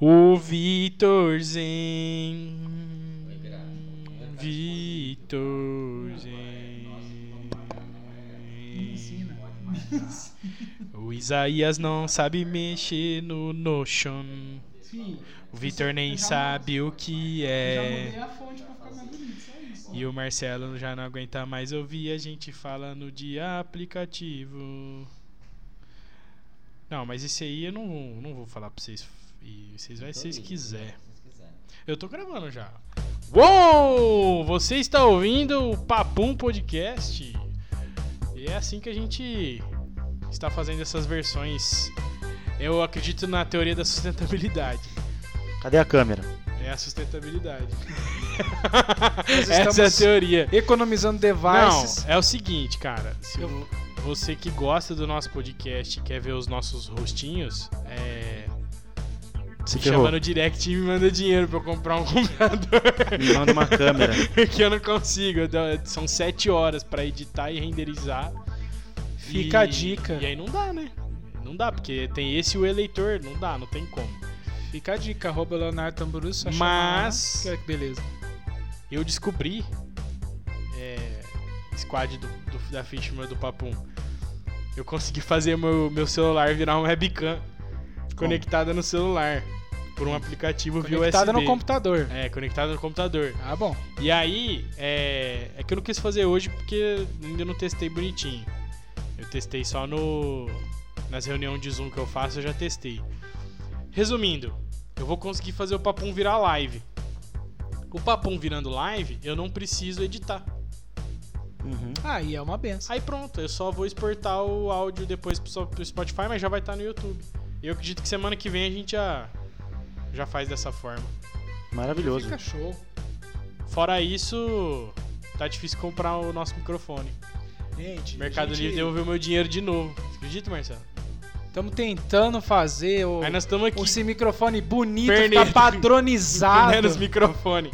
O Vitor Zen. Vitor Zen. O Isaías não sabe mexer no Notion. O Vitor nem sabe o que é. E o Marcelo já não aguenta mais ouvir a gente falando de aplicativo. Não, mas isso aí eu não, não vou falar pra vocês. E vocês vai se vocês quiserem. Eu tô gravando já. Uou! Você está ouvindo o Papum Podcast. E é assim que a gente está fazendo essas versões. Eu acredito na teoria da sustentabilidade. Cadê a câmera? É a sustentabilidade. Essa é a teoria. Economizando devices. Não, é o seguinte, cara. Se Eu- vo- você que gosta do nosso podcast e quer ver os nossos rostinhos, é. Se Me ferrou. chama no direct e me manda dinheiro pra eu comprar um computador. Me manda uma câmera. que eu não consigo. São sete horas pra editar e renderizar. Fica E- a dica. E aí não dá, né? Não dá, porque tem esse e o eleitor. Não dá, não tem como. Fica a dica, arroba Leonardo Tamburu, só Mas- chamar lá, que beleza. Eu descobri. É, squad do, do- da Fishman do Papum. Eu consegui fazer meu, meu celular virar um webcam conectada no celular. Por um aplicativo via Conectada USB. no computador. É, conectada no computador. Ah, bom. E aí, é, é que eu não quis fazer hoje porque ainda não testei bonitinho. Eu testei só no nas reuniões de Zoom que eu faço, eu já testei. Resumindo, eu vou conseguir fazer o Papum virar live. O Papum virando live, eu não preciso editar. Uhum. Aí é uma benção. Aí pronto, eu só vou exportar o áudio depois pro pro Spotify, mas já vai estar no YouTube. E eu acredito que semana que vem a gente já já faz dessa forma. Maravilhoso. Fica show. Fora isso, tá difícil comprar o nosso microfone. Gente, Mercado Livre devolveu meu dinheiro de novo. Você acredita, Marcelo? Estamos tentando fazer o, Aí nós aqui esse microfone bonito, Perneiro. ficar padronizado. menos microfone.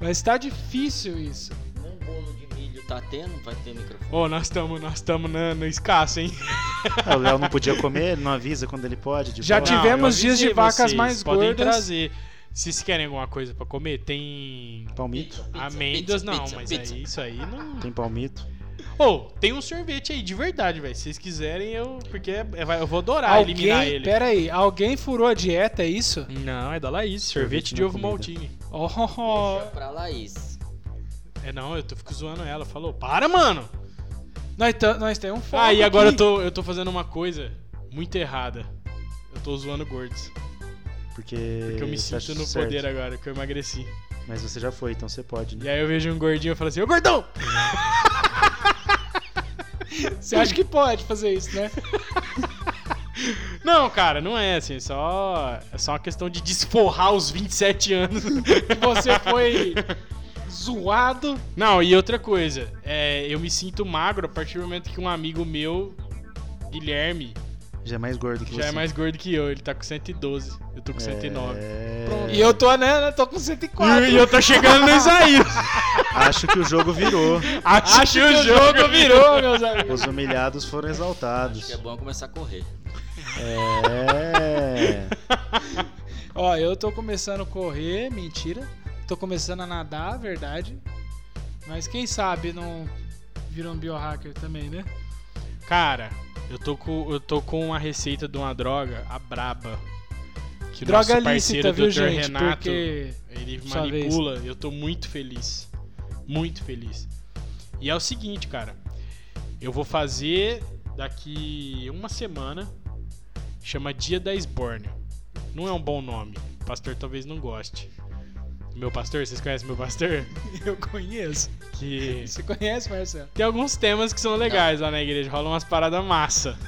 Mas tá difícil isso. Tá tendo, vai ter microfone. Ô, nós estamos nós tamo na- no escasso, hein? O Léo não podia comer, ele não avisa quando ele pode. de Já boa. tive- Tivemos eu dias de vacas vocês, mais podem gordas. trazer. Se vocês querem alguma coisa pra comer, tem Palmito? Pizza, amêndoas, pizza, não, pizza, mas pizza. aí isso aí não. Tem palmito? Ô, tem um sorvete aí de verdade, velho. Se vocês quiserem, eu. Porque é- é- eu vou adorar eliminar alguém, ele. pera aí, alguém furou a dieta, é isso? Não, é da Laís. Sorvete, Sorvete de ovo maltine. Oh, oh, oh. Deixa pra Laís. É não, eu tô fico zoando ela. Falou, para, mano! Nós, tá- nós temos um foco Ah, e agora eu tô, eu tô fazendo uma coisa muito errada. Eu tô zoando gordos. Porque, Porque eu me sinto no certo. poder agora, que eu emagreci. Mas você já foi, então você pode, E né? aí eu vejo um gordinho e falo assim, ô gordão! Você acha que pode fazer isso, né? Não, cara, não é assim, é só, é só uma questão de desforrar os 27 anos. Que você foi zoado. Não, e outra coisa, é, eu me sinto magro a partir do momento que um amigo meu, Guilherme, Já é mais gordo que já você. é mais gordo que eu, ele tá com 112, eu tô com 109. É... Pronto. E eu tô, né? Eu tô com 104. E, e eu tô chegando no Isaías. Acho que o jogo virou. Acho, Acho que o jogo virou, meus amigos. Os humilhados foram Acho exaltados. que é bom começar a correr. É. Ó, eu tô começando a correr, mentira. Tô começando a nadar, verdade. Mas quem sabe não vira um biohacker também, né? Cara, eu tô com, eu tô com uma receita de uma droga, a braba. Que Droga nosso parceiro, lícita, viu, Dr. gente? Renato, Porque. ele manipula. Eu tô muito feliz. Muito feliz. E é o seguinte, cara. Eu vou fazer daqui uma semana. Chama Dia da Esbórnia. Não é um bom nome. O pastor talvez não goste. Meu pastor, vocês conhecem meu pastor? Eu conheço. Que Você conhece, Marcelo? tem alguns temas que são legais lá na igreja, rolam umas paradas massa.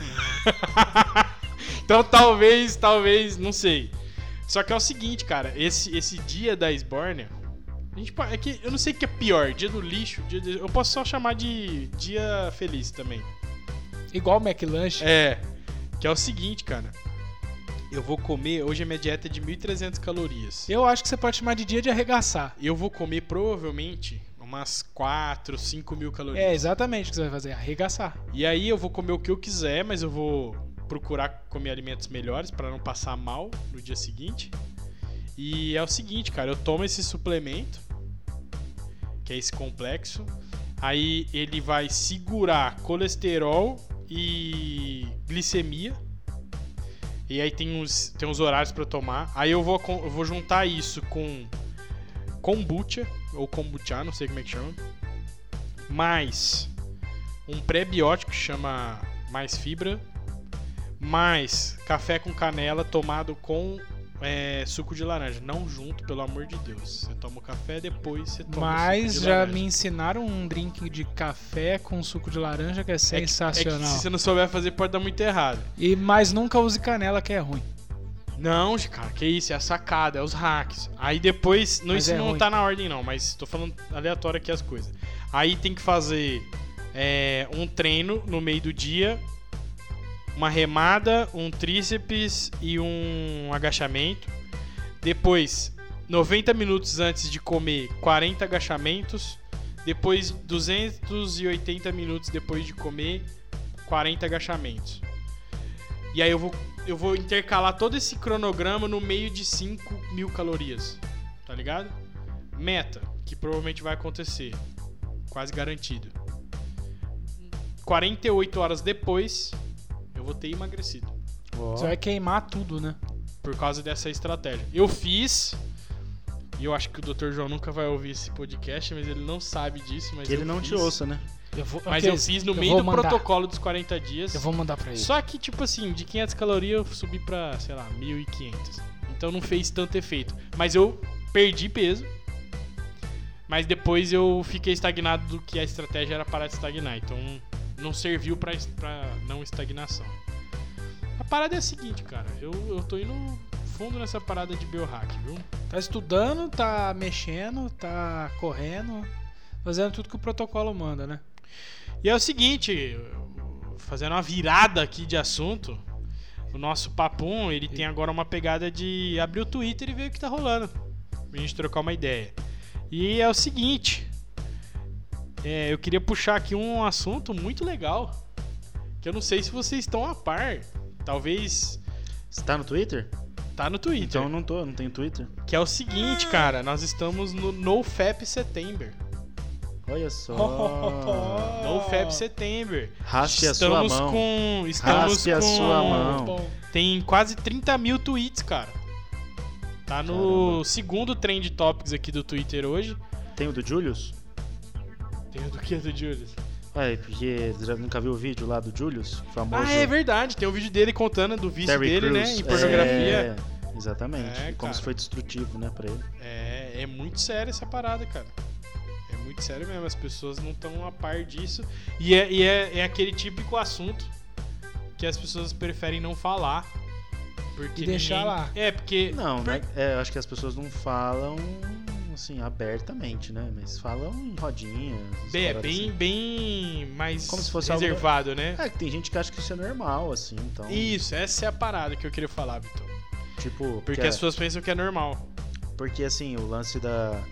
então talvez, talvez, não sei. Só que é o seguinte, cara, esse, esse dia da esbórnia, a gente é que eu não sei o que é pior, dia do lixo, dia de- eu posso só chamar de dia feliz também. Igual o McLanche. É, que é o seguinte, cara. Eu vou comer, hoje a minha dieta é de 1.300 calorias. Eu acho que você pode chamar de dia de arregaçar. Eu vou comer provavelmente umas 4, 5 mil calorias. É exatamente o que você vai fazer, arregaçar. E aí eu vou comer o que eu quiser, mas eu vou procurar comer alimentos melhores para não passar mal no dia seguinte. E é o seguinte, cara, eu tomo esse suplemento, que é esse complexo, aí ele vai segurar colesterol e glicemia. E aí tem uns, tem uns horários para tomar. Aí eu vou, eu vou juntar isso com kombucha, ou kombucha, não sei como é que chama. Mais um pré-biótico que chama mais fibra. Mais café com canela tomado com é, suco de laranja. Não junto, pelo amor de Deus. Você toma o café, depois você toma o Mas suco de já laranja. me ensinaram um drink de café com suco de laranja que é É que- sensacional. É que, se você não souber fazer, pode dar muito errado. E mas nunca use canela que é ruim. Não, cara, que isso, é a sacada, é os hacks. Aí depois, não, Mas isso é não ruim. tá na ordem não, mas tô falando aleatório aqui as coisas. Aí tem que fazer é, um treino no meio do dia, uma remada, um tríceps e um agachamento. Depois, 90 minutos antes de comer, 40 agachamentos. Depois, 280 minutos depois de comer, 40 agachamentos. E aí eu vou, eu vou intercalar todo esse cronograma no meio de 5 mil calorias. Tá ligado? Meta, que provavelmente vai acontecer. Quase garantido. 48 horas depois, vou ter emagrecido. Ó, Você vai queimar tudo, né? Por causa dessa estratégia. Eu fiz. E eu acho que o Dr. João nunca vai ouvir esse podcast, mas ele não sabe disso. Mas ele não fiz. te ouça, né? Eu vou, Mas ok, eu fiz no eu meio do mandar. protocolo dos 40 dias. Eu vou mandar pra ele. Só que, tipo assim, de 500 calorias eu subi pra, sei lá, 1.500. Então não fez tanto efeito. Mas eu perdi peso. Mas depois eu fiquei estagnado do que a estratégia era parar de estagnar. Então não serviu pra, pra não estagnação. A parada é a seguinte, cara. Eu, eu tô indo fundo nessa parada de biohack, viu? Tá estudando, tá mexendo, tá correndo, fazendo tudo que o protocolo manda, né? E é o seguinte, fazendo uma virada aqui de assunto, o nosso papum, ele tem agora uma pegada de abrir o Twitter e ver o que tá rolando. Pra gente trocar uma ideia. E é o seguinte, é, eu queria puxar aqui um assunto muito legal, que eu não sei se vocês estão a par. Talvez Você tá no Twitter? tá no Twitter. Então eu não tô, não tenho Twitter. Que é o seguinte, cara, nós estamos no NoFap September. Olha só. NoFap September. Raspe a sua estamos mão. com. Estamos Raspe a com. sua mão. Bom, Tem quase 30 mil tweets, cara. Tá no Caramba. segundo trend topics aqui do Twitter hoje. Tem o do Julius? Tem o do que do Julius? Ué, porque você já nunca viu o vídeo lá do Julius? O famoso Ah, é verdade. Tem um vídeo dele contando do vício Terry dele, Crews. né? Em pornografia. É, exatamente. É, E como se foi destrutivo, né, pra ele. É, é muito sério essa parada, cara. É muito sério mesmo. As pessoas não estão a par disso. E, é, e é, é aquele típico assunto que as pessoas preferem não falar. Porque E deixar ninguém- lá. É, porque. Não, né? É, eu acho que as pessoas não falam assim, abertamente, né? Mas falam em rodinhas. essas Bem, é bem, assim. bem mais Como se fosse algo- reservado, né? É, que tem gente que acha que isso é normal, assim, então. Isso, essa é a parada que eu queria falar, Vitor. Tipo, Porque que as é- pessoas pensam que é normal. Porque assim, o lance da,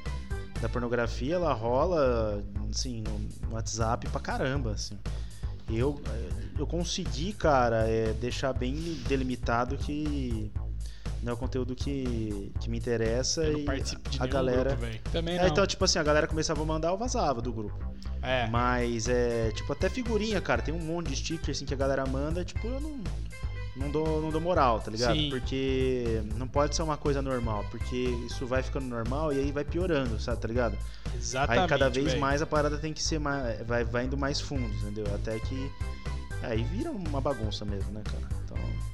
da pornografia, ela rola assim, no no WhatsApp pra caramba, assim. Eu, eu consegui, cara, é, deixar bem delimitado que não é o conteúdo que, que me interessa Eu não e participo de a galera. também É, então, tipo assim, a galera começava a mandar, eu vazava do grupo. É. Mas é, tipo, até figurinha, cara, tem um monte de sticker assim que a galera manda, tipo, eu não, não, dou, não dou moral, tá ligado? Sim. Porque não pode ser uma coisa normal, porque isso vai ficando normal e aí vai piorando, sabe, tá ligado? Exatamente. aí cada vez velho. mais a parada tem que ser mais. Vai, vai indo mais fundo, entendeu? Até que. Aí vira uma bagunça mesmo, né, cara? Então.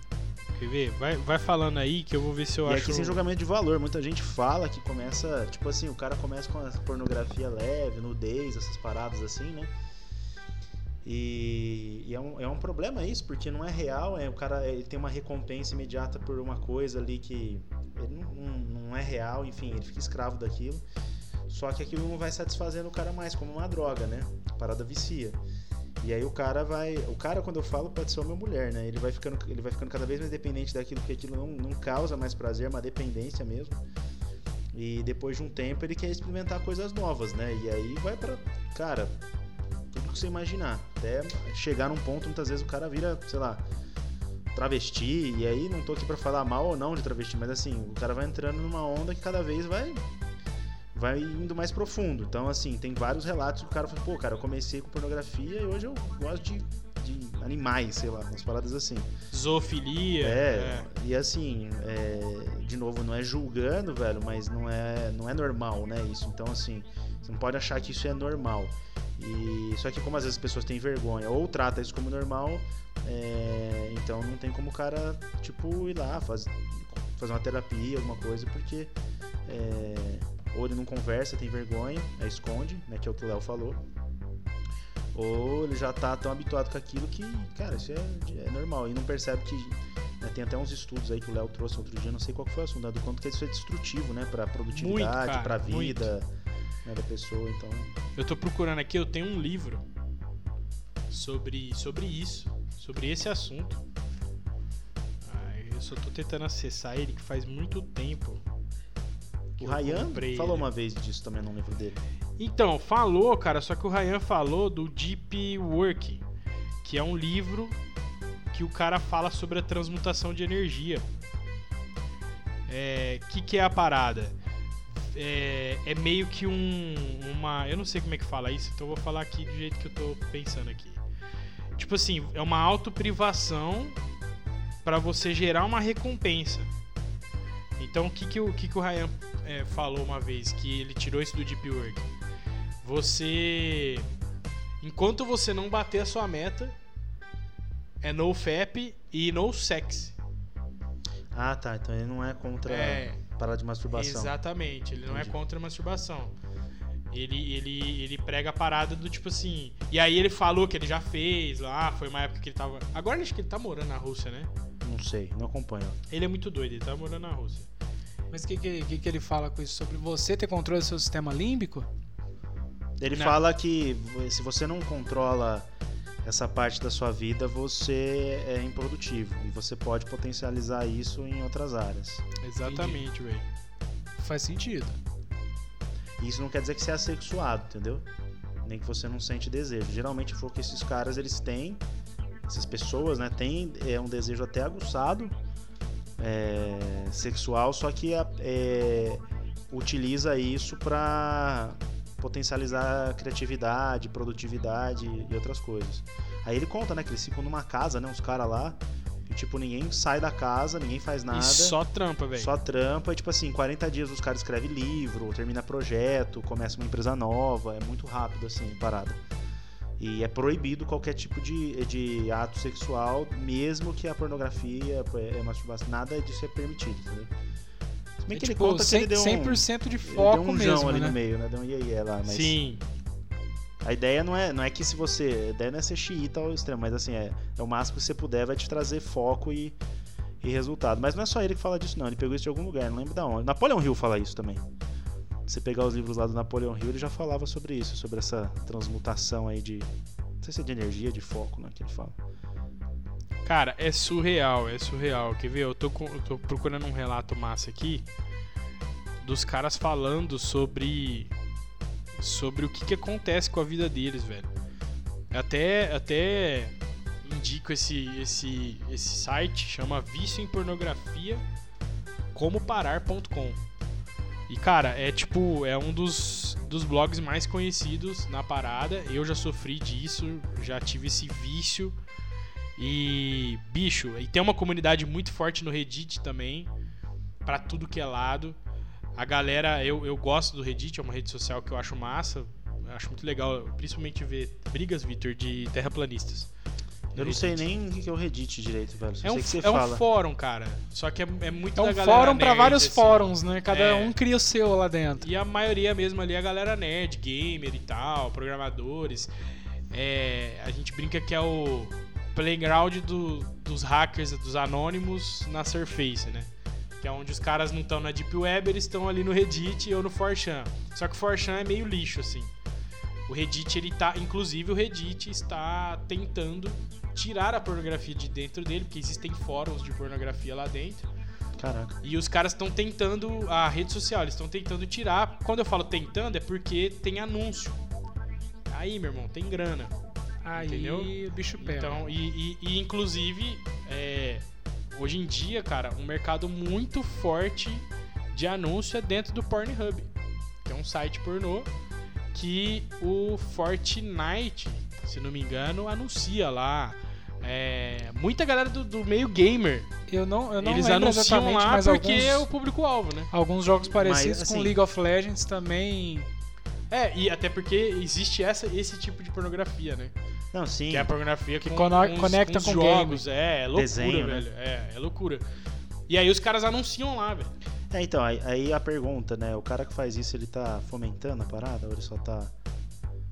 Quer ver? Vai, vai falando aí que eu vou ver se eu e acho. aqui sem julgamento de valor, muita gente fala que começa, tipo assim, o cara começa com a pornografia leve, nudez, essas paradas assim, né? E, e é, um, é um problema isso, porque não é real, é, o cara ele tem uma recompensa imediata por uma coisa ali que não, não é real, enfim, ele fica escravo daquilo. Só que aquilo não vai satisfazendo o cara mais, como uma droga, né? A parada vicia. E aí o cara vai. O cara, quando eu falo, pode ser uma mulher, né? Ele vai ficando, ele vai ficando cada vez mais dependente daquilo, porque aquilo não, não causa mais prazer, é uma dependência mesmo. E depois de um tempo ele quer experimentar coisas novas, né? E aí vai pra. Cara, tudo que você imaginar. Até chegar num ponto, muitas vezes o cara vira, sei lá, travesti, e aí não tô aqui pra falar mal ou não de travesti, mas assim, o cara vai entrando numa onda que cada vez vai vai indo mais profundo. Então, assim, tem vários relatos que o cara fala, pô, cara, eu comecei com pornografia e hoje eu gosto de, de animais, sei lá, umas paradas assim. Zoofilia. É, e assim, é, de novo, não é julgando, velho, mas não é, não é normal, né, isso. Então, assim, você não pode achar que isso é normal. E só que como às vezes as pessoas têm vergonha ou trata isso como normal, é, então não tem como o cara, tipo, ir lá, faz, fazer uma terapia, alguma coisa, porque é, ou ele não conversa, tem vergonha, é, esconde, né, que é o que o Léo falou. Ou ele já tá tão habituado com aquilo que, cara, isso é, é normal. E não percebe que. né, tem até uns estudos aí que o Léo trouxe outro dia, não sei qual que foi o assunto, né, do quanto que isso é destrutivo, né? Pra produtividade, pra vida né, da pessoa. Então. Eu tô procurando aqui, eu tenho um livro sobre, sobre isso, sobre esse assunto. Ah, eu só tô tentando acessar ele que faz muito tempo. O Ryan comprei falou ele. uma vez disso também no livro dele. Então, falou, cara, só que o Ryan falou do Deep Work, que é um livro que o cara fala sobre a transmutação de energia. É, que que é a parada? É, é meio que um, uma, eu não sei como é que fala isso, então eu vou falar aqui do jeito que eu tô pensando aqui. Tipo assim, é uma autoprivação para você gerar uma recompensa. Então, o que que o, que que o Ryan é, falou uma vez que ele tirou isso do Deep Work? Você. Enquanto você não bater a sua meta, é no FAP e no sex. Ah, tá. Então ele não é contra É. parar de masturbação. Exatamente, ele não é Entendi. contra a masturbação. Ele, ele, ele prega a parada do tipo assim. E aí ele falou que ele já fez lá, foi uma época que ele tava. Agora acho que ele tá morando na Rússia, né? Não sei, não acompanho. Ele é muito doido, ele tá morando na Rússia. Mas o que, que, que, que ele fala com isso? Sobre você ter controle do seu sistema límbico? Ele Não. fala que se você não controla essa parte da sua vida, você é improdutivo. E você pode potencializar isso em outras áreas. Exatamente, velho. Faz sentido. Isso não quer dizer que você é assexuado, entendeu? Nem que você não sente desejo. Geralmente foi o que esses caras eles têm, essas pessoas, né, têm é, um desejo até aguçado é, sexual, só que é, utiliza isso para potencializar criatividade, produtividade e outras coisas. Aí ele conta, né, que eles ficam numa casa, né, uns caras lá, e tipo ninguém sai da casa, ninguém faz nada. E só trampa, velho. Só trampa, e tipo assim, 40 dias os caras escrevem livro, termina projeto, começa uma empresa nova, é muito rápido assim, parada. E é proibido qualquer tipo de, de ato sexual, mesmo que a pornografia, a masturbação, nada disso é permitido, entendeu? Se bem É que ele tipo, conta que 100%, ele deu um, 100% de ele deu foco um mesmo, ali né? no meio, né? Deu um iê lá, mas Sim. a ideia não é, não é que se você. A ideia não é ser xiita ao extremo, mas assim, é, é o máximo que você puder, vai te trazer foco e, e resultado. Mas não é só ele que fala disso, não. Ele pegou isso de algum lugar, não lembro da onde. Napoleão Hill fala isso também. Você pegar os livros lá do Napoleão Hill, ele já falava sobre isso, sobre essa transmutação aí de. Não sei se é de energia, de foco, né? Que ele fala. Cara, é surreal, é surreal. Quer ver? Eu tô, eu tô procurando um relato massa aqui dos caras falando sobre sobre o que, que acontece com a vida deles, velho. Até até indico esse esse esse site chama Vício em Pornografia como parar.com. E cara, é tipo, é um dos, dos blogs mais conhecidos na parada. Eu já sofri disso, já tive esse vício. E, bicho, e tem uma comunidade muito forte no Reddit também, pra tudo que é lado. A galera, eu, eu gosto do Reddit, é uma rede social que eu acho massa, acho muito legal, principalmente ver brigas, Victor, de terraplanistas. Eu não sei nem o que é o Reddit direito, velho. Só É um, sei que você é um fala. fórum, cara. Só que é, é muito É da um galera fórum pra nerd, vários assim. fóruns, né? Cada É. um cria o seu lá dentro. E a maioria mesmo ali é a galera nerd, gamer e tal, programadores. É, a gente brinca que é o playground do- dos hackers, dos anônimos na Surface, né? Que é onde os caras não estão na Deep Web, eles estão ali no Reddit ou no 4chan. Só que o 4chan é meio lixo, assim. O Reddit, ele tá. Inclusive, o Reddit está tentando tirar a pornografia de dentro dele, porque existem fóruns de pornografia lá dentro. Caraca. E os caras estão tentando, a rede social, eles estão tentando tirar. Quando eu falo tentando, é porque tem anúncio. Aí, meu irmão, tem grana. Aí Entendeu? o bicho pega. Então, e, e- e, inclusive, é, hoje em dia, cara, um mercado muito forte de anúncio é dentro do Pornhub. Tem um site pornô que o Fortnite, se não me engano, anuncia lá. É, muita galera do, do meio gamer, Eu não, eu não eles lembro anunciam lá mas porque alguns, é o público-alvo, né? alguns jogos parecidos Mas, com assim- League of Legends também. É, e até porque existe essa, esse tipo de pornografia, né? Não, sim. Que é a pornografia Que com, com conecta os com jogos. É, é loucura, Desenho, né? velho. É, é loucura. E aí os caras anunciam lá, velho. É, então, aí, aí a pergunta, né? O cara que faz isso, ele tá fomentando a parada ou ele só tá.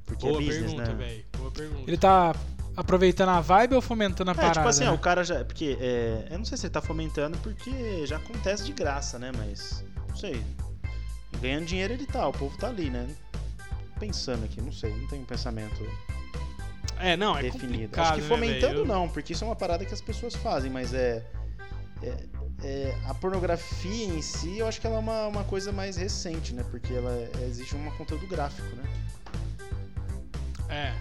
Porque Boa é business, pergunta, né? velho. Boa pergunta. Ele tá aproveitando a vibe ou fomentando a É, parada? tipo assim, né? ó, o cara já. Porque é, eu não sei se ele tá fomentando porque já acontece de graça, né? Mas. Não sei. Ganhando dinheiro ele tá, o povo tá ali, né? Pensando aqui, não sei, não tem um pensamento É, não, é definido. Acho que né, fomentando velho? não, porque isso é uma parada que as pessoas fazem, mas é. é- é, a pornografia em si, eu acho que ela é uma, uma coisa mais recente, né? Porque ela é- existe um conteúdo gráfico, né? É.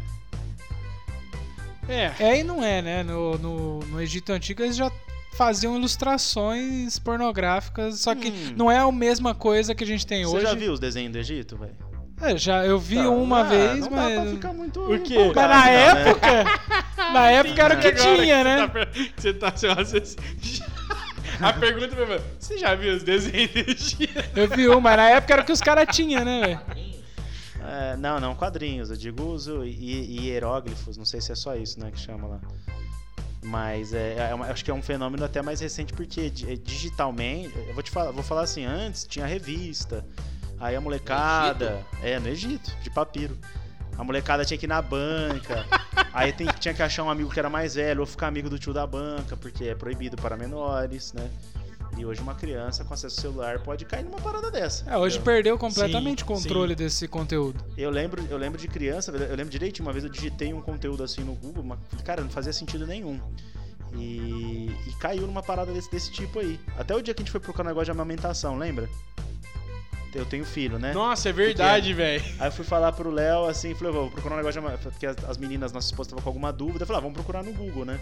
É. É e não é, né? No, no, no Egito Antigo eles já faziam ilustrações pornográficas, só que Hum. não é a mesma coisa que a gente tem Você hoje. já viu os desenhos do Egito, velho? É, já eu vi Tá, uma ah, vez, não mas. Dá pra ficar muito O quê? Mas na não, né? época. Na época era o que tinha, você né? tá- Você tá assim, você- A pergunta foi, você já viu os desenhos do Egito? Eu vi uma, mas na época era o que os caras tinham, né, velho? É, não, não, quadrinhos. Eu digo uso e, e hieróglifos. Não sei se é só isso, né, que chama lá. Mas é, é uma- acho que é um fenômeno até mais recente porque é, digitalmente, eu vou te falar, vou falar assim, antes tinha revista. Aí a molecada, é no Egito, de papiro. A molecada tinha que ir na banca. aí tem- tinha que achar um amigo que era mais velho ou ficar amigo do tio da banca, porque é proibido para menores, né? E hoje uma criança com acesso ao celular pode cair numa parada dessa. É, hoje perdeu completamente Sim, o controle desse conteúdo. Eu lembro, eu lembro de criança, eu lembro direitinho, uma vez eu digitei um conteúdo assim no Google, mas, cara, não fazia sentido nenhum. E, e caiu numa parada desse, desse tipo aí. Até o dia que a gente foi procurar um negócio de amamentação, lembra? Eu tenho filho, né? Nossa, é verdade, velho. Aí eu fui falar pro Léo assim, falei, vou procurar um negócio de. Porque as, as meninas, nossa esposa, estavam com alguma dúvida. Eu falei, ah, vamos procurar no Google, né?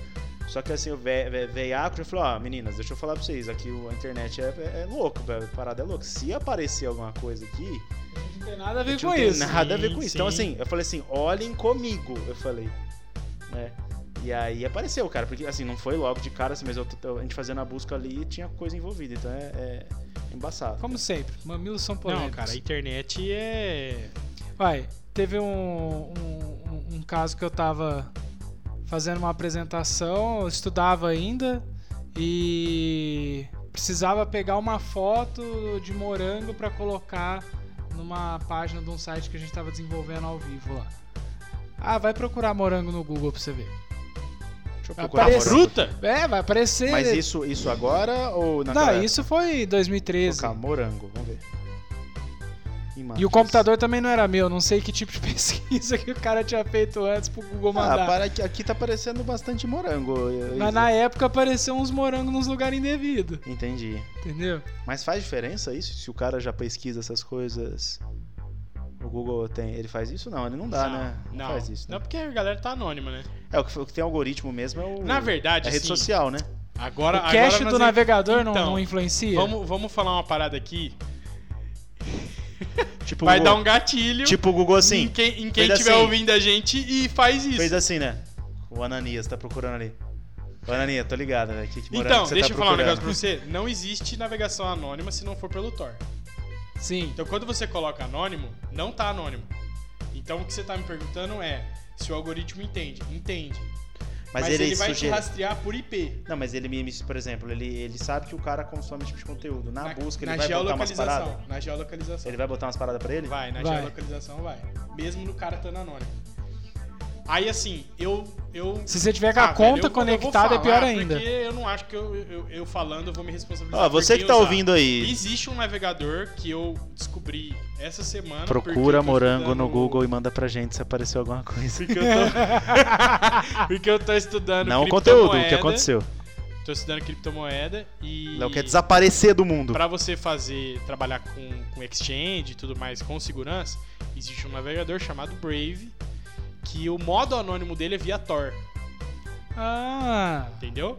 Só que assim, o ve- ve- veiaco já falou, ó, meninas, deixa eu falar pra vocês, aqui a internet é, é, é louco, a parada é louca. Se aparecer alguma coisa aqui, Não tem nada a ver não com tem isso. nada a ver Sim, com isso. Então, sim. assim, eu falei assim, olhem comigo, eu falei. Né? E aí apareceu, cara, porque assim, não foi logo de cara, assim, mas eu, eu- a gente fazendo a busca ali tinha coisa envolvida, então é, é embaçado. Como sempre, mamilos são polêmicos. Não, cara, a internet é. Vai, teve um, um, um- um caso que eu tava fazendo uma apresentação, eu estudava ainda e precisava pegar uma foto de morango pra colocar numa página de um site que a gente tava desenvolvendo ao vivo lá. Ah, vai procurar morango no Google pra você ver. Deixa eu procurar. Fruta? É, vai aparecer. Mas isso, isso agora ou naquela Não, época? isso foi em 2013. Colocar morango, vamos ver. E o Imagens. computador também não era meu, não sei que tipo de pesquisa que o cara tinha feito antes pro Google Ah, mandar. para aqui, aqui tá parecendo bastante morango. Mas na época apareceu uns morangos nos lugares indevidos, Entendi. entendeu? Mas faz diferença isso? Se o cara já pesquisa essas coisas. O Google tem. Ele faz isso? Não, ele não dá, não, né? Não, faz isso. não, Né? porque a galera tá anônima, né? É, o que, o que tem algoritmo mesmo é o. Na verdade, é a rede assim, social, né? Agora, o cache agora do nós- navegador não, Então, não influencia? Vamos, vamos falar uma parada aqui. Tipo, Vai o dar Google- um gatilho Tipo o Google em assim. quem, em quem fez estiver assim. ouvindo a gente e faz isso. Fez assim, né? O Ananias tá procurando ali. Ô, Ananias, tô ligado, né? Que, que Então, que você deixa tá eu falar um negócio pra você. Não existe navegação anônima se não for pelo Tor. Sim. Então, quando você coloca anônimo, não tá anônimo. Então, o que você tá me perguntando é se o algoritmo entende. Entende. Mas, Mas, ele, ele, vai te rastrear por IP. Não, mas ele me, por exemplo, ele, ele sabe que o cara consome esse tipo de conteúdo. Na, busca, ele na vai botar umas paradas. Na geolocalização. Ele vai botar umas paradas pra ele? Vai, na Vai. geolocalização vai. Mesmo no cara estando anônimo. Aí assim, eu. eu Se você tiver com Ah, a velho, conta eu vou- eu vou conectada, é pior ainda. Porque eu não acho que eu, eu, eu falando eu vou me responsabilizar. Ó, você por que tá usar. ouvindo aí, Existe um navegador que eu descobri essa semana. procura morango no estudando- Google e manda pra gente se apareceu alguma coisa. Porque eu tô, porque eu tô estudando Não o conteúdo, o que aconteceu. Tô estudando criptomoeda e. Léo quer desaparecer do mundo. Pra você fazer, trabalhar com, com exchange e tudo mais com segurança, existe um navegador chamado Brave, que o modo anônimo dele é via Tor, Ah, entendeu?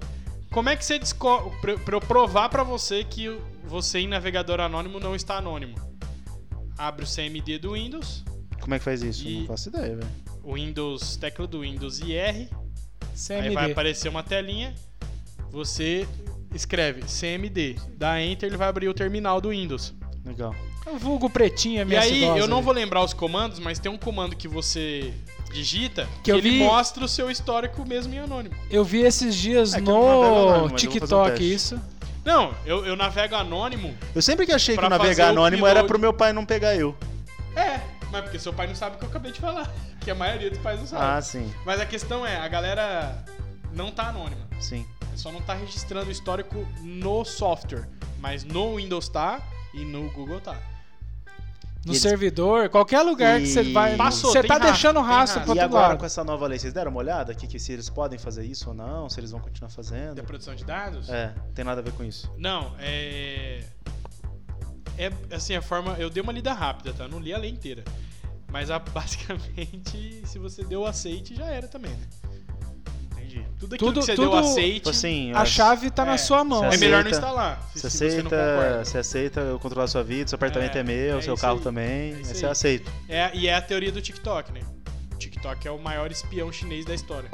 Como é que você descobre. Pra, eu provar pra você que você em navegador anônimo não está anônimo? Abre o CMD do Windows, Como é que faz isso? E- Não faço ideia, velho. Windows, tecla do Windows e R. Aí vai CMD. aparecer uma telinha. Você escreve CMD, dá Enter, ele vai abrir o terminal do Windows. Legal. O vulgo pretinho é E aí, eu não né? vou lembrar os comandos, mas tem um comando que você digita que, ele vi- mostra o seu histórico mesmo em anônimo. Eu vi esses dias É anônimo, no um TikTok teste. isso. Não, eu, eu navego anônimo. Eu sempre que achei que navegar anônimo era pro meu pai não pegar eu. É, mas porque seu pai não sabe o que eu acabei de falar. Que a maioria dos pais não sabe. Ah, sim. Mas a questão é, a galera não tá anônima. Sim. Só não tá registrando o histórico no software. Mas no Windows tá e no Google tá. No E eles- servidor, qualquer lugar que você E- vai. Passou, Você tá rastro, deixando rastro pra E agora lado. com essa nova lei, vocês deram uma olhada aqui que se eles podem fazer isso ou não, se eles vão continuar fazendo? Da produção de dados? É, tem nada a ver com isso. Não, é. É assim, a forma. Eu dei uma lida rápida, tá? Não li a lei inteira. Mas a- basicamente, se você deu o aceite, já era também, né? Entendi. Tudo aquilo Tudo- que você tudo- deu aceite. Tipo assim, A chave tá É, na sua mão. você É melhor não aceita- instalar. Se, Você se você não aceita, concorda. você aceita eu controlar a sua vida, seu apartamento É, é, meu, é seu carro aí. também, É aí você aceita. É, e é a teoria do TikTok, né? O TikTok é o maior espião chinês da história.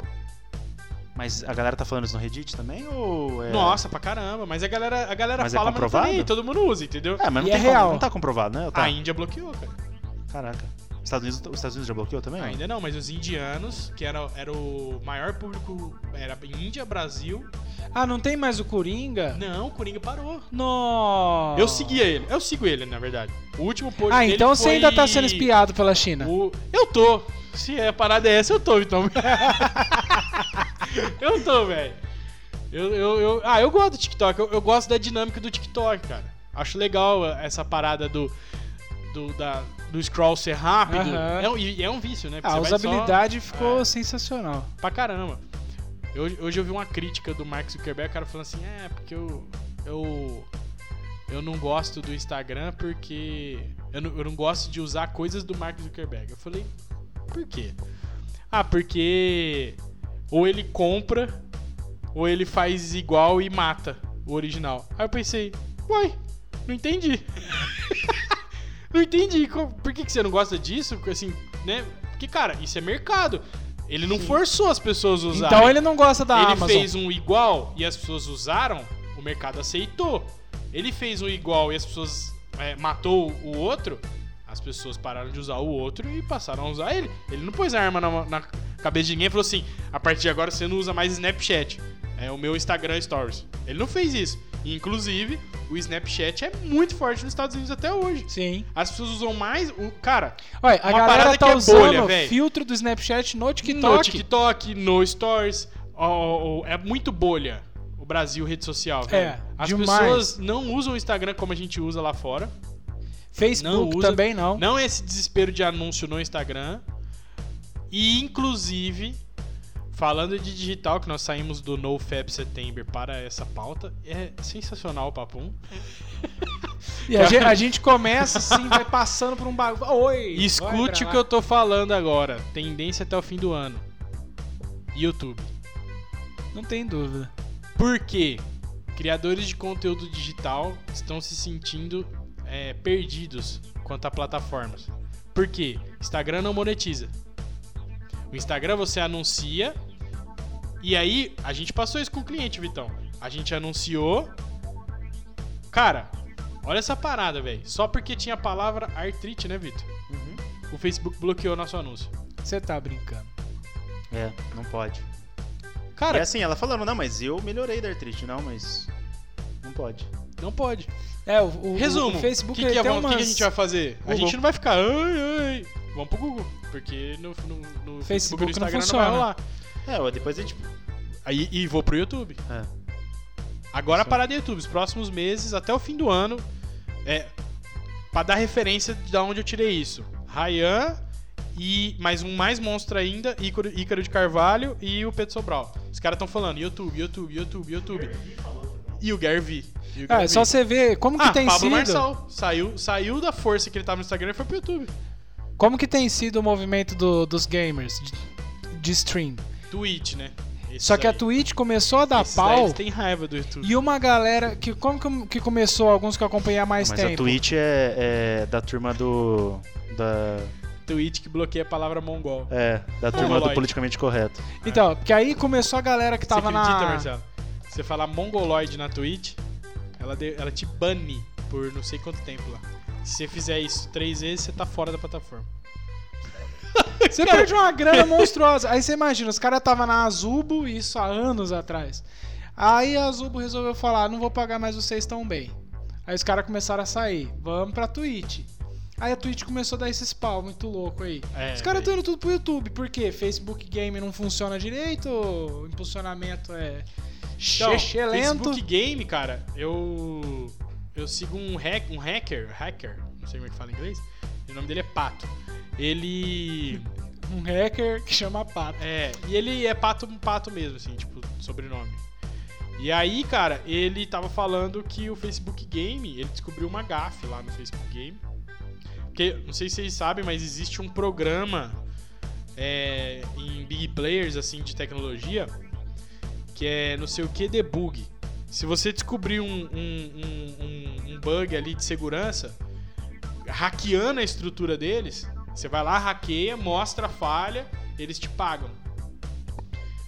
Mas a galera tá falando isso no Reddit também ou é... Nossa, pra caramba. Mas a galera, a galera Mas é fala, mas não tá comprovado? nem aí, todo mundo usa, entendeu? É, mas não E tem é como- real. não tá comprovado, né? Tá. A Índia bloqueou, cara. Caraca. Os Estados, Unidos, os Estados Unidos já bloqueou também? Ainda não, mas os indianos, que era, era o maior público, era Índia, Brasil. Ah, não tem mais o Coringa? Não, o Coringa parou. Nossa. Eu seguia ele, eu sigo ele, na verdade. O último post Ah, dele então você foi- ainda tá sendo espiado pela China. O... Eu tô. Se a parada é essa, eu tô, então. eu tô, velho. Eu, eu, eu- Ah, eu gosto do TikTok. Eu, eu gosto da dinâmica do TikTok, cara. Acho legal essa parada do. Do, da, do scroll ser rápido. Aham. É e é um vício, né? Porque Ah, a vai só- usabilidade ficou É. sensacional. pra caramba. Eu- hoje eu vi uma crítica do Mark Zuckerberg, o cara falando assim, é, porque eu. Eu. Eu não gosto do Instagram porque. Eu não, eu não gosto de usar coisas do Mark Zuckerberg. Eu falei, por quê? Ah, porque. Ou ele compra, ou ele faz igual e mata o original. Aí eu pensei, uai, não entendi. não entendi. Por que, que você não gosta disso? Assim, né? Porque, cara, isso é mercado. Ele não forçou as pessoas a usarem. Então ele não gosta da Ele Amazon. fez um igual e as pessoas usaram, o mercado aceitou. Ele fez um igual e as pessoas é, matou o outro, as pessoas pararam de usar o outro e passaram a usar ele. Ele não pôs a arma na, na cabeça de ninguém e falou assim: a partir de agora você não usa mais Snapchat. É o meu Instagram Stories. Ele não fez isso. Inclusive, o Snapchat é muito forte nos Estados Unidos até hoje. Sim. As pessoas usam mais. O, cara, Olha, a Uma galera parada tá que é usando véi. filtro do Snapchat no TikTok. No TikTok, no Stories. ó, ó, é muito bolha o Brasil rede social, velho. É, As demais. pessoas não usam o Instagram como a gente usa lá fora. Facebook Não usa- também não. Não é esse desespero de anúncio no Instagram. E, inclusive, falando de digital, que nós saímos do NoFab September para essa pauta, é sensacional o Papum. E a gente, a gente começa assim, vai passando por um bagulho. Oi! Escute o que eu tô falando agora. Tendência até o fim do ano. YouTube. Não tem dúvida. Por quê? Criadores de conteúdo digital estão se sentindo é, perdidos quanto a plataformas. Por quê? Instagram não monetiza. O Instagram você anuncia e aí a gente passou isso com o cliente, Vitão. A gente anunciou. Cara, olha essa parada, velho. Só porque tinha a palavra artrite, né, Vitor? Uhum. O Facebook bloqueou nosso anúncio. Você tá brincando. É, não pode. Cara, e assim, ela falando, não, mas eu melhorei da artrite. Não, mas não pode. não pode. É, o, o, Resumo. o Facebook o que, que, é- tem o que que a umas- gente vai fazer? A gente não vai ficar. Ai, ai. Vamos pro Google. Porque no, no, no Facebook, e no não Instagram não, funciona. vai rolar. É, ó, depois a gente. Aí, e vou pro YouTube. É. Agora a parada do YouTube. Os próximos meses, até o fim do ano. É. Pra dar referência de onde eu tirei isso. Ryan e mais um mais monstro ainda, Ícaro, Ícaro de Carvalho e o Pedro Sobral. Os caras estão falando YouTube, YouTube, YouTube, YouTube. E o Gary É, só você ver como que Ah, tem Pablo sido. Marçal. Saiu, saiu da força que ele tava no Instagram e foi pro YouTube. Como que tem sido o movimento do- dos gamers de, de stream? Twitch, né? Esses Só que a Twitch começou a dar esses pau Eles têm raiva do YouTube. e uma galera que como que, que começou alguns que eu acompanhei há mais Mas tempo. a Twitch é, é da turma do. Da, Twitch que bloqueia a palavra mongol. é, da turma do politicamente correto. Então, porque aí começou a galera que tava Você acredita, na Marcelo? Você falar mongoloid na Twitch, ela, de- ela te bane por não sei quanto tempo lá. Se você fizer isso três vezes, você tá fora da plataforma. Você perde uma grana monstruosa. Aí você imagina, os caras estavam na Azubo, isso há anos atrás. Aí a Azubo resolveu falar, não vou pagar mais vocês tão bem. Aí os caras começaram a sair, vamos pra Twitch. Aí a Twitch começou a dar esses pau muito louco aí. É, os caras estão indo tudo pro YouTube, por quê? Facebook Game não funciona direito, o impulsionamento é Então, xexê lento. Facebook Game, cara, eu eu sigo um, hack, um hacker, hacker, não sei como é que fala em inglês. O nome dele é Pato. Ele Um hacker que chama Pato. é, e ele é pato, um pato mesmo assim, tipo, sobrenome. E aí, cara, ele tava falando que o Facebook Game, ele descobriu uma gafe lá no Facebook Game. Porque, não sei se vocês sabem, mas existe um programa é, em Big Players, assim, de tecnologia, que é não sei o que debug. Se você descobrir um, um, um- um- um bug ali de segurança, hackeando a estrutura deles, você vai lá, hackeia, mostra a falha, eles te pagam.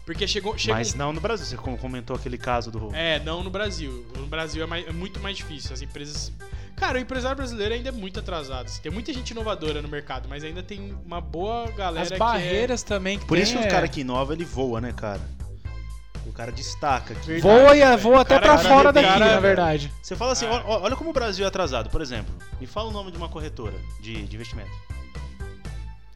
Porque chegou, chega Mas não no Brasil. Você como comentou aquele caso do. é, não no Brasil. No Brasil é, mais- é muito mais difícil. As empresas. Cara, o empresário brasileiro ainda é muito atrasado. Tem muita gente inovadora no mercado, mas ainda tem uma boa galera As que é- barreiras também que Por tem isso que o é- cara que inova, ele voa, né, cara? O cara destaca. aqui. Verdade, Voa, e velho. voa até cara, fora daqui, cara, na verdade. Você fala assim, Ah. ó- olha como o Brasil é atrasado. Por exemplo, me fala o nome de uma corretora de, de investimento.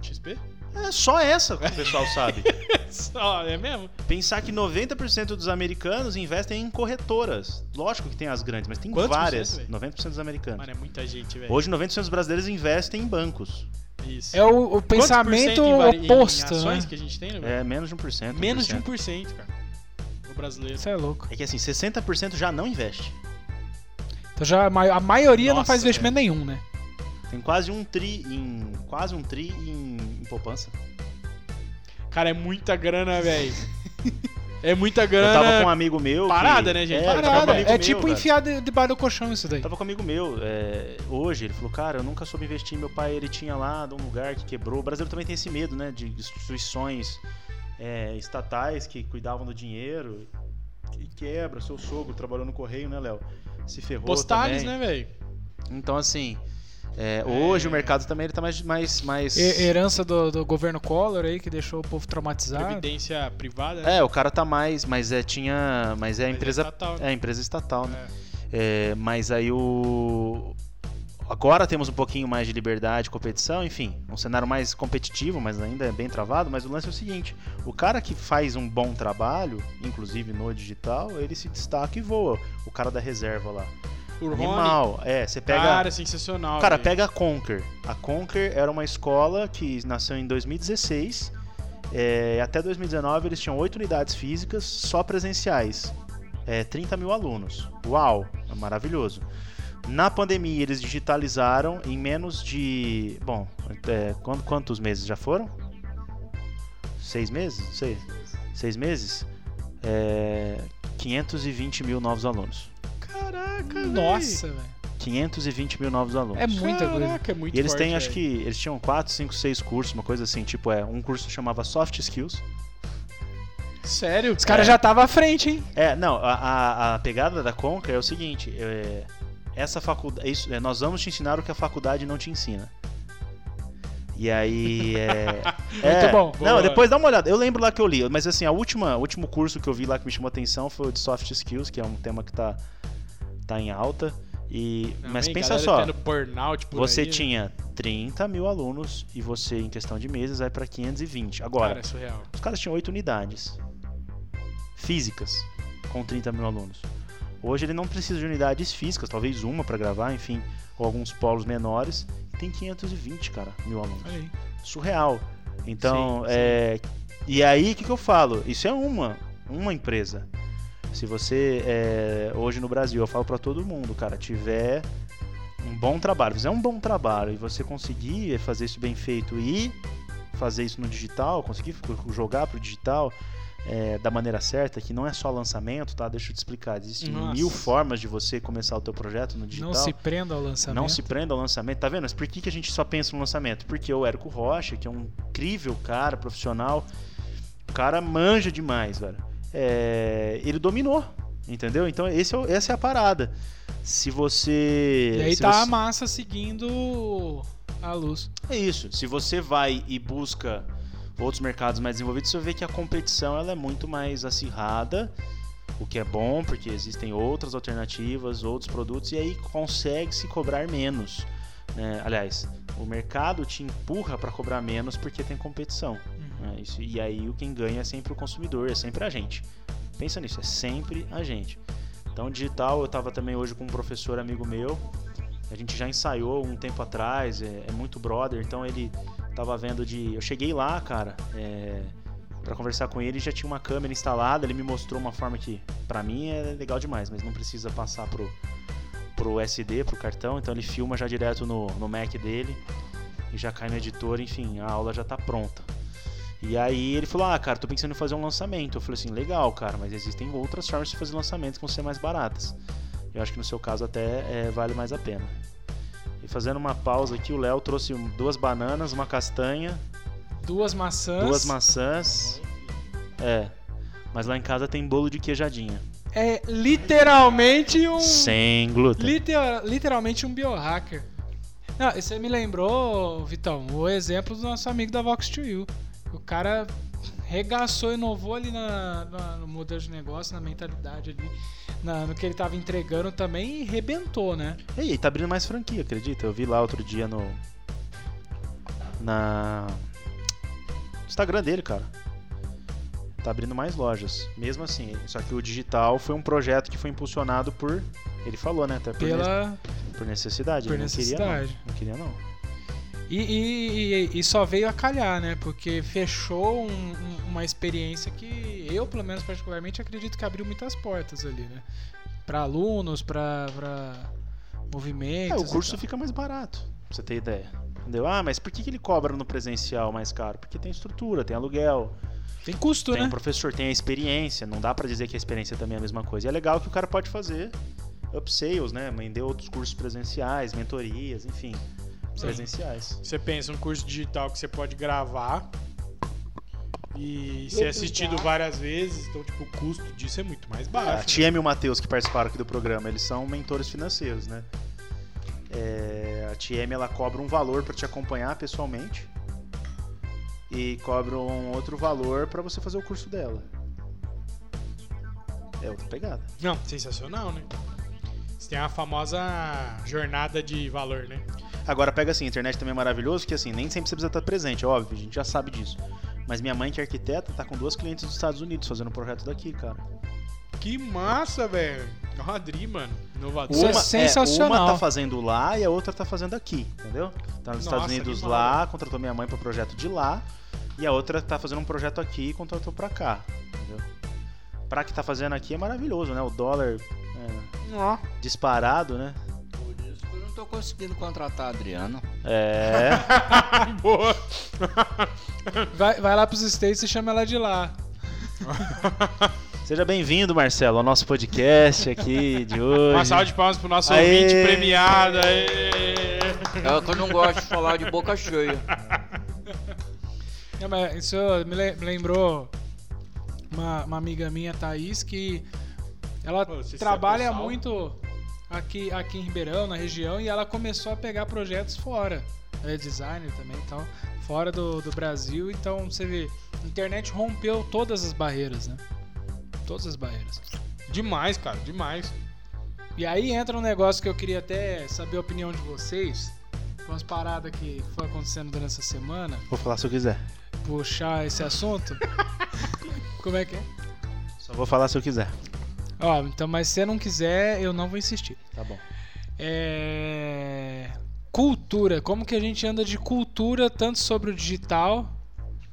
XP? É só essa que o pessoal sabe. Só, é mesmo? Pensar que 90% dos americanos investem em corretoras. Lógico que tem as grandes, mas tem Quantos por várias. cento, velho? 90% dos americanos. Mano, é muita gente, velho. Hoje, 90% dos brasileiros investem em bancos. Isso. É o, o por pensamento cento em oposto, em né? ações que a gente tem, né? É menos de 1%. Menos de 1%. 1%, cara. Brasileiro. Isso é louco. É que assim, 60% já não investe. Então já a mai- a maioria não Nossa, faz investimento nenhum, né? Tem quase um tri em. Quase um tri em, em poupança. Cara, é muita grana, velho. É muita Eu grana. tava com um amigo meu. que- Parada, né, gente? É, eu um Parada, amigo é meu, tipo cara. enfiar de- debaixo do colchão isso daí. Eu tava com um amigo meu, é, hoje, ele falou, cara, eu nunca soube investir, meu pai, ele tinha lá de um lugar que quebrou. O brasileiro também tem esse medo, né, de instituições é, estatais que cuidavam do dinheiro e quebra. Seu sogro trabalhou no correio, né, Léo? Se ferrou Postales, também. né, velho? Então, assim, é, hoje É. o mercado também ele tá mais... mais, mais... He- Herança do, do governo Collor aí, que deixou o povo traumatizado. Previdência privada, né? É, o cara tá mais, mas é, tinha... Mas é a Mas empresa... estatal, né? É, a empresa estatal, né? É. É, mas aí o. Agora temos um pouquinho mais de liberdade, competição, enfim, um cenário mais competitivo, mas ainda é bem travado. Mas o lance é o seguinte: o cara que faz um bom trabalho, inclusive no digital, ele se destaca e voa. O cara da reserva lá. Animal. É, você pega. cara, sensacional. Cara, velho. pega a Conquer. A Conquer era uma escola que nasceu em 2016. é, até 2019 eles tinham 8 unidades físicas só presenciais. É, 30 mil alunos. Uau, é maravilhoso. Na pandemia eles digitalizaram em menos de. Bom, é, quan- quantos meses já foram? Seis meses? Não sei. Seis meses? É, 520 mil novos alunos. Caraca. Nossa, velho. 520 mil novos alunos. É muita coisa. Caraca, é muito E eles forte, têm, acho que, eles tinham 4, 5, 6 cursos, uma coisa assim, tipo, é, um curso chamava Soft Skills. Sério? Os caras É. já estavam à frente, hein? É, não, a, a, a pegada da Conca é o seguinte, é, essa faculdade, isso, é, nós vamos te ensinar o que a faculdade não te ensina. E aí, é... é, bom. Não, Boa. depois dá uma olhada. Eu lembro lá que eu li, mas assim, a última, o último curso que eu vi lá que me chamou atenção foi o de Soft Skills, que é um tema que tá, tá em alta. E, mas pensa só, Você aí, tinha 30 mil alunos e você, em questão de meses, vai para 520. Agora, Cara, é os caras tinham 8 unidades físicas com 30 mil alunos. Hoje ele não precisa de unidades físicas, talvez uma para gravar, enfim, ou alguns polos menores. E tem 520, cara, mil alunos. Aí. Surreal. Então, Sim, sim. é. E aí, o que, que eu falo? Isso é uma, uma empresa. Se você, é, hoje no Brasil, eu falo para todo mundo, cara, tiver um bom trabalho, fizer um bom trabalho e você conseguir fazer isso bem feito e fazer isso no digital, conseguir jogar pro digital, é, da maneira certa, que não é só lançamento, tá? Deixa eu te explicar. Existem Nossa. mil formas de você começar o teu projeto no digital. Não se prenda ao lançamento. Não se prenda ao lançamento. Tá vendo? Mas por que, que a gente só pensa no lançamento? Porque o Érico Rocha, que é um incrível cara, profissional, o cara manja demais, velho. É, ele dominou, entendeu? Então esse é essa é a parada. Se você. E aí tá você- a massa seguindo a luz. É isso. Se você vai e busca outros mercados mais desenvolvidos, você vê que a competição ela é muito mais acirrada, o que é bom, porque existem outras alternativas, outros produtos, e aí consegue se cobrar menos. né? Aliás, o mercado te empurra para cobrar menos porque tem competição. né? Isso- e aí o quem ganha é sempre o consumidor, é sempre a gente. Pensa nisso, é sempre a gente. Então, digital, eu estava também hoje com um professor amigo meu, a gente já ensaiou um tempo atrás, é, é muito brother, então ele tava vendo de. Eu cheguei lá, cara, é, para conversar com ele, já tinha uma câmera instalada, ele me mostrou uma forma que, pra mim, é legal demais, mas não precisa passar pro, pro SD, pro cartão, então ele filma já direto no, no Mac dele e já cai no editor, enfim, a aula já tá pronta. E aí ele falou: Ah, cara, tô pensando em fazer um lançamento. Eu falei assim: Legal, cara, mas existem outras formas de fazer lançamentos que vão ser mais baratas. Eu acho que no seu caso até é, vale mais a pena. Fazendo uma pausa aqui, o Léo trouxe duas bananas, uma castanha, Duas maçãs. duas maçãs. É. Mas lá em casa tem bolo de queijadinha. É literalmente um. Sem glúten. Liter- literalmente um biohacker. Não, você me lembrou, Vitão, o exemplo do nosso amigo da Vox2U. O cara regaçou, inovou ali na, na- no modelo de negócio, na mentalidade ali, na- no que ele tava entregando também e rebentou, né? E aí, tá abrindo mais franquia, acredita? Eu vi lá outro dia no. Na. no Instagram dele, cara. Tá abrindo mais lojas. Mesmo assim. Só que o digital foi um projeto que foi impulsionado por. Ele falou, né? Até por, Pela. ne- por necessidade. por ele não queria, não. necessidade. Não queria, não. E, e- e- só veio a calhar, né? Porque fechou um- uma experiência que eu, pelo menos particularmente, acredito que abriu muitas portas ali, né? Para alunos, para É, movimentos. o e curso fica mais barato, pra você ter ideia. Entendeu? Ah, mas por que, que ele cobra no presencial mais caro? Porque tem estrutura, tem aluguel, Tem custo, tem né? um professor, tem a experiência. Não dá pra dizer que a experiência também é a mesma coisa. E é legal que o cara pode fazer upsales, né? Vender outros cursos presenciais, mentorias, enfim, presenciais. Você pensa um curso digital que você pode gravar e ser assistido várias vezes, então tipo, o custo disso é muito mais A baixo. né? Tiem e o Matheus que participaram aqui do programa, eles são mentores financeiros, né? É, a Tiem ela cobra um valor pra te acompanhar pessoalmente e cobra um outro valor pra você fazer o curso dela. É outra pegada. Não, sensacional, né? Você tem a famosa jornada de valor, né? Agora pega assim, a internet também é maravilhoso, que assim, nem sempre você precisa estar presente, é óbvio, a gente já sabe disso. Mas minha mãe, que é arquiteta, tá com duas clientes dos Estados Unidos fazendo um projeto daqui, cara. Que massa, velho. É o Adri, mano. Inovador. Isso é uma, sensacional. uma tá fazendo lá e a outra tá fazendo aqui, entendeu? Tá nos Nossa, Estados Unidos lá, contratou minha mãe pro projeto de lá, e a outra tá fazendo um projeto aqui e contratou pra cá, entendeu? Pra que tá fazendo aqui é maravilhoso, né? O dólar é, disparado, né? Tô conseguindo contratar Adriano. É. Boa. Vai, vai lá pros States e chama ela de lá. Seja bem-vindo, Marcelo, ao nosso podcast aqui de hoje. Uma salva de palmas pro nosso Aê. ouvinte premiado. Aê. É que eu não gosto de falar de boca cheia. Não, mas isso me le- me lembrou uma, uma amiga minha, Thaís, que ela Pô, trabalha sal? muito aqui, aqui em Ribeirão, na região, e ela começou a pegar projetos fora. Ela é designer também e tal, fora do, do Brasil. Então você vê, a internet rompeu todas as barreiras, né? Todas as barreiras. Demais, cara, demais. E aí entra um negócio que eu queria até saber a opinião de vocês. Umas paradas que foi acontecendo durante essa semana. Vou falar se eu quiser. Puxar esse assunto. Como é que é? Só vou falar se eu quiser. Ó, então, mas se você não quiser, eu não vou insistir. Tá bom. É... Cultura. Como que a gente anda de cultura tanto sobre o digital?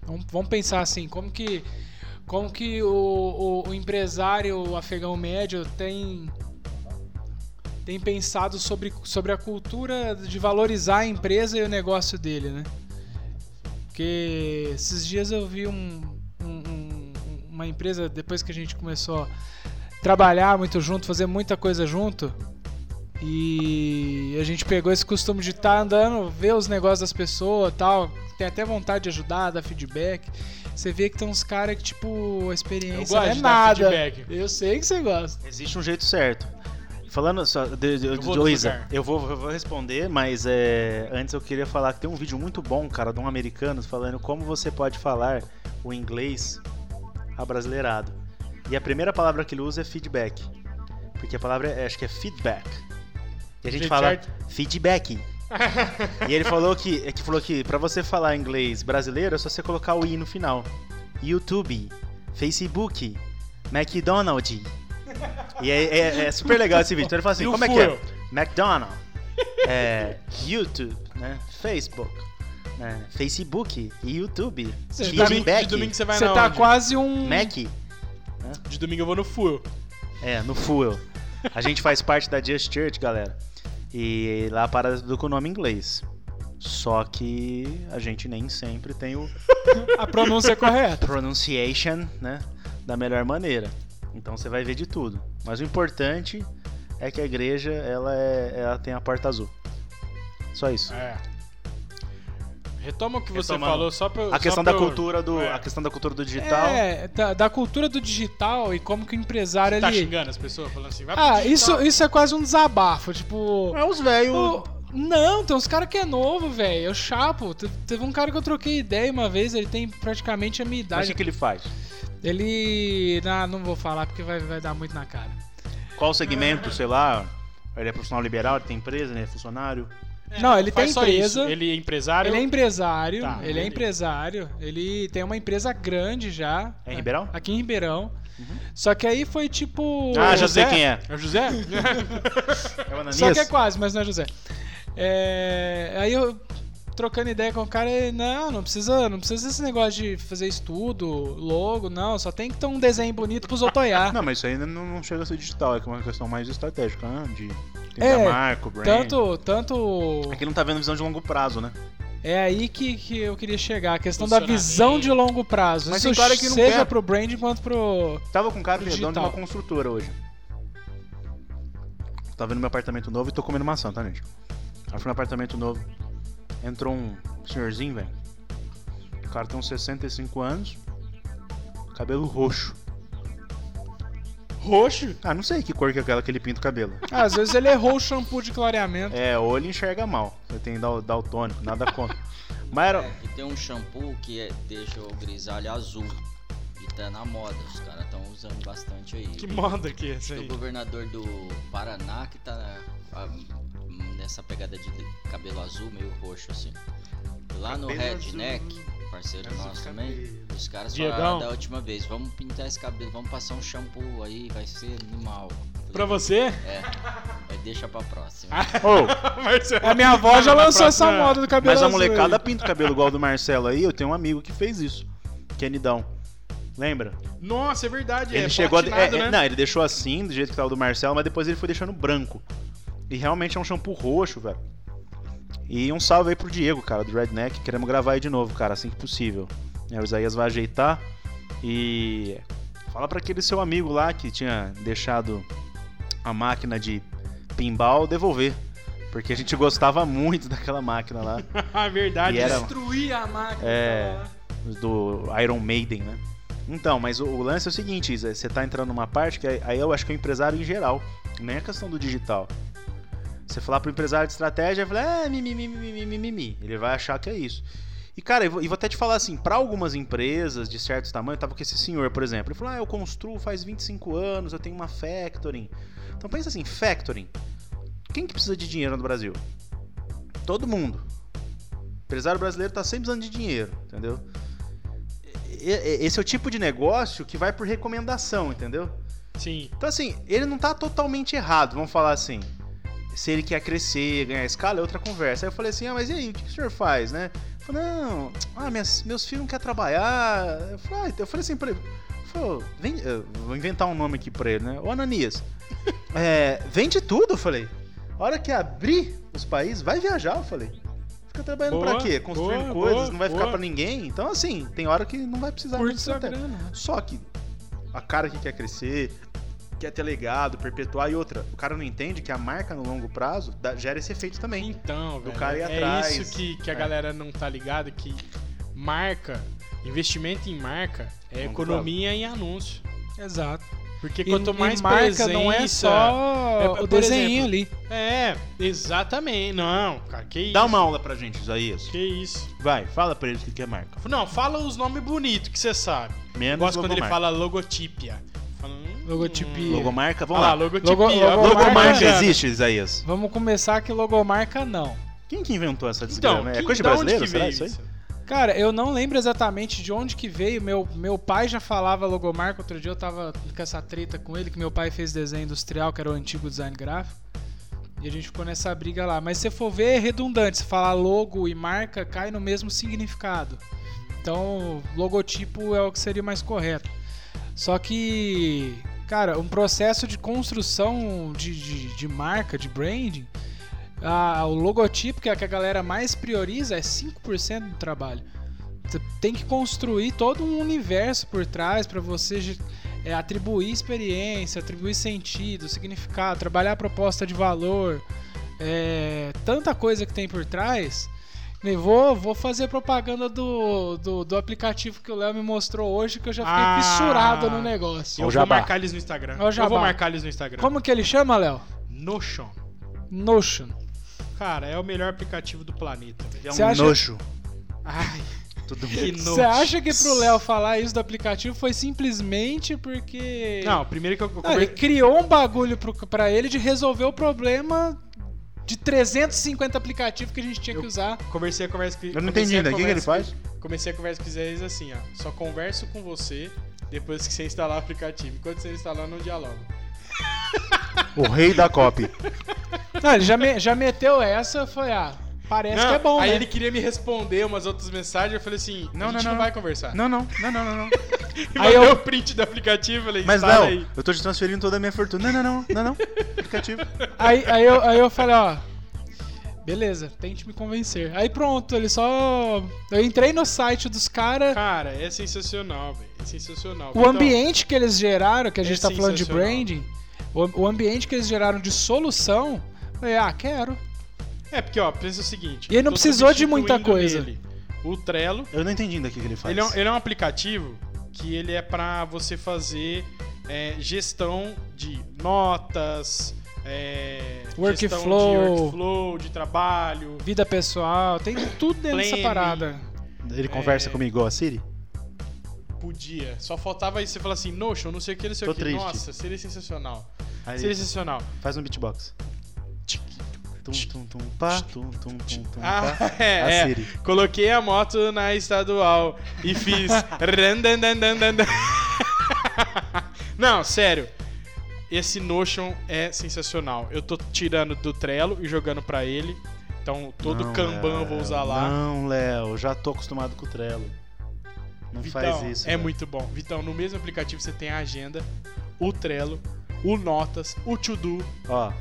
Vamos, vamos pensar assim, como que como que o, o- o empresário afegão médio tem tem pensado sobre, sobre a cultura de valorizar a empresa e o negócio dele, né? Porque esses dias eu vi um, um- um- uma empresa, depois que a gente começou trabalhar muito junto, fazer muita coisa junto. E a gente pegou esse costume de estar andando, ver os negócios das pessoas tal. Tem até vontade de ajudar, dar feedback. Você vê que tem uns caras que, tipo, a experiência Eu gosto não é de dar nada. feedback. Eu sei que você gosta. Existe um jeito certo. Falando só de, de, Eu de eu vou, eu vou responder, mas é, antes eu queria falar que tem um vídeo muito bom, cara, de um americano falando como você pode falar o inglês abrasileirado. E a primeira palavra que ele usa é feedback. Porque a palavra é, acho que é feedback. E a gente fala feedback. e ele falou que, é que falou que para você falar inglês brasileiro é só você colocar o i no final. YouTube, Facebook, McDonald's. E é, é- é super legal esse vídeo. Então ele fala assim, o como é que é? McDonald's, é, YouTube, né? Facebook, né? Facebook e YouTube. Você tá- domingo, Feedback, domingo você vai Você tá onde? quase um. Mac, De domingo eu vou no fuel. é, no Fuel. A gente faz parte da Just Church, galera. E lá para tudo com o nome inglês. Só que a gente nem sempre tem o A pronúncia correta. pronunciation, né, da melhor maneira. Então você vai ver de tudo. Mas o importante é que a igreja ela, é, ela tem a porta azul. Só isso. É. Retoma o que você Retomando. falou só pra eu- A questão pra da eu- cultura do, É. a questão da cultura do digital. É, da, da cultura do digital e como que o empresário Tá ele. xingando as pessoas, falando assim, Ah, isso, isso é quase um desabafo. Tipo. É os velhos. Não, tem uns caras que é novo, velho. Eu chapo. Te- Teve um cara que eu troquei ideia uma vez, ele tem praticamente a minha Mas o idade. que, que ele faz? Ele. Não, não vou falar porque vai, vai dar muito na cara. Qual o segmento, sei lá? Ele é profissional liberal, ele tem empresa, ele é funcionário. Não, ele tem empresa. Ele é empresário. Ele é empresário, Tá, ele é entendi. empresário, ele tem uma empresa grande já. É em Ribeirão? Aqui em Ribeirão. Só que aí foi tipo. Ah, já José? sei quem é. É o José? É o Ananias? Só que é quase, mas não é José. É, aí eu trocando ideia com o cara, ele, não, não precisa, não precisa desse negócio de fazer estudo, logo, não, só tem que ter um desenho bonito pros olhar. Não, mas isso ainda não, não chega a ser digital, é é uma questão mais estratégica, né? De É, marco, brand. Tanto, tanto Aqui não tá vendo visão de longo prazo, né? é aí que, que eu queria chegar, a questão da visão de longo prazo. Mas Isso tem cara que não seja quer. pro branding quanto pro Tava com um cara que dono de uma construtora hoje. Tava no meu apartamento novo e tô comendo maçã, tá, gente? Aí fui no apartamento novo. Entrou um senhorzinho, velho. O cara tem uns 65 anos. Cabelo roxo. Roxo? Ah, não sei que cor que é aquela que ele pinta o cabelo. Ah, Às vezes ele errou o shampoo de clareamento. É, ou ele enxerga mal. Tem dal daltônico, nada contra. Mas era. É, e tem um shampoo que é- deixa o grisalho azul. E tá na moda, os caras estão usando bastante aí. Que moda que é essa O aí? governador do Paraná que tá ah, nessa pegada de cabelo azul, meio roxo assim. Lá no Cabelo Redneck, parceiro nosso também, os caras Diegão. falaram da última vez, vamos pintar esse cabelo, vamos passar um shampoo aí, vai ser animal. Falei, Pra você? É, deixa pra próxima. Ô, Marcelo. A minha avó já lançou essa moda do cabelo mas a molecada pinta o cabelo igual do Marcelo aí. Eu tenho um amigo que fez isso. Kenidão. Lembra? Nossa, é verdade. Ele é chegou a. é, é, né? Não, ele deixou assim, do jeito que tava o do Marcelo, mas depois ele foi deixando branco. E realmente é um shampoo roxo, velho. E um salve aí pro Diego, cara, do Redneck. Queremos gravar aí de novo, cara, assim que possível. É, o Isaías vai ajeitar. E. Fala pra aquele seu amigo lá que tinha deixado a máquina de pinball devolver. Porque a gente gostava muito daquela máquina lá. Ah, verdade. E era- Destruir a máquina. É. do Iron Maiden, né? Então, mas o, o lance é o seguinte, Isa, você tá entrando numa parte que aí- aí eu acho que é o empresário em geral, nem a questão do digital. Você falar pro empresário de estratégia, ele fala, ah, mimimi, mimimi, mimimi. Ele vai achar que é isso. E, cara, eu vou, e vou até te falar assim, para algumas empresas de certos tamanhos, tava com esse senhor, por exemplo, ele falou, ah, eu construo faz 25 anos, eu tenho uma factoring. Então pensa assim, factoring. Quem que precisa de dinheiro no Brasil? Todo mundo. O empresário brasileiro tá sempre precisando de dinheiro, entendeu? E- e- Esse é o tipo de negócio que vai por recomendação, entendeu? Sim. Então, assim, ele não tá totalmente errado, vamos falar assim. Se ele quer crescer, ganhar escala, é outra conversa. Aí eu falei assim, ah, mas e aí, o que que o senhor faz, né? Ele falou, não, ah, minhas- meus filhos não querem trabalhar. Eu falei, ah, então- eu falei assim pra ele, vem, eu vou inventar um nome aqui pra ele, né? Ô Ananias, é, vende tudo, eu falei. A hora que abrir os países, vai viajar, eu falei. Fica trabalhando pra Boa, quê? Construindo boa, coisas, boa, não vai ficar pra ninguém. Então, assim, tem hora que não vai precisar Curte muito grana. Só que a cara que quer crescer, quer ter legado, perpetuar e outra. O cara não entende que a marca no longo prazo dá- gera esse efeito também. Então, velho, cara ir é atrás. isso que, que a É. galera não tá ligada, que marca, investimento em marca é Longo economia em anúncio. Exato. Porque E, quanto mais e marca presença, não é só É, o desenho exemplo, ali. É, exatamente. Não, cara, que isso? Dá uma aula pra gente, Isaías. Que isso? Vai, fala pra eles o que é marca. Não, fala os nomes bonitos que você sabe. Eu Menos gosto quando ele fala logotípia. Fala, hum, Logotipia. Logomarca, vamos lá, lá. logotipia. Logo- logomarca Logomarca existe, Isaías? Vamos começar que logomarca não. Quem que inventou essa Então, desgrama? é quem- coisa de brasileiro, será isso aí? Cara, eu não lembro exatamente de onde que veio. Meu, meu pai já falava logomarca. Outro dia eu tava com essa treta com ele, que meu pai fez desenho industrial, que era o antigo design gráfico. E a gente ficou nessa briga lá. Mas se você for ver, é redundante. Se falar logo e marca, cai no mesmo significado. Então, logotipo é o que seria mais correto. Só que, cara, um processo de construção de, de, de marca, de branding, ah, o logotipo, que o que a galera mais prioriza, é 5% do trabalho. Você tem que construir todo um universo por trás para você é, atribuir experiência, atribuir sentido, significado, trabalhar a proposta de valor, é, tanta coisa que tem por trás. Vou, vou fazer propaganda do, do, do aplicativo que o Léo me mostrou hoje, que eu já fiquei Ah. fissurado no negócio. Eu O vou jabá. marcar eles no Instagram. É o Eu vou marcar eles no Instagram. Como que ele chama, Léo? Notion. Notion. Cara, é o melhor aplicativo do planeta. velho. É Você um acha- nojo. Ai, Tudo que bem. Você acha que pro Léo falar isso do aplicativo foi simplesmente porque. Não, primeiro que eu, eu Não, ele criou um bagulho pro, pra ele de resolver o problema de 350 aplicativos que a gente tinha que usar. conversei a conversa que Eu não comecei entendi a ainda. O que, que ele faz? com- Comecei a conversa com eles assim, ó. Só converso com você depois que você instalar o aplicativo. Enquanto você instalar, não dialogo. O rei da copy. Não, ele já, me- já meteu essa, foi, ah, parece Não, que é bom, aí né? ele queria me responder umas outras mensagens, eu falei assim, Não, a gente não, não, não. vai conversar. Não, não, não, não, não, não. Aí eu- o print do aplicativo, eu falei, Mas não, aí. eu tô te transferindo toda a minha fortuna. Não, não, não, não, não. Aplicativo. Aí, aí, eu, aí eu falei, ó. Beleza, tente me convencer. Aí pronto, ele só. Eu entrei no site dos caras. Cara, é sensacional, velho. É sensacional. O Então, ambiente que eles geraram, que a É gente tá falando de branding, o, o ambiente que eles geraram de solução, eu falei, ah, quero. É, porque, ó, pensa o seguinte. E ele não precisou de muita coisa. nele O Trello, Eu não entendi ainda o que, ele faz. ele é, um, ele é um aplicativo que ele é pra você fazer é, gestão de notas, é, gestão de Workflow. workflow, de trabalho. Vida pessoal, tem tudo dentro dessa Planning. parada. Ele conversa É. comigo igual a Siri? Podia. Só faltava isso. Você falar assim, Notion, não sei o que, não sei Tô o que. triste. Nossa, seria sensacional. Aí Seria ele sensacional. faz um beatbox. Tum, tum, tum, pá, tum, tum, tum, tum, Ah, pá. é, A é. Coloquei a moto na estadual e fiz. Não, sério. Esse Notion é sensacional. Eu tô tirando do Trello e jogando pra ele. Então todo Não, Kanban eu vou Léo, usar lá. Não, Léo, já tô acostumado com o Trello. Não Vitão, faz isso. é Léo. muito bom. Vitão, no mesmo aplicativo você tem a agenda, o Trello, o Notas, o To Do. Ó,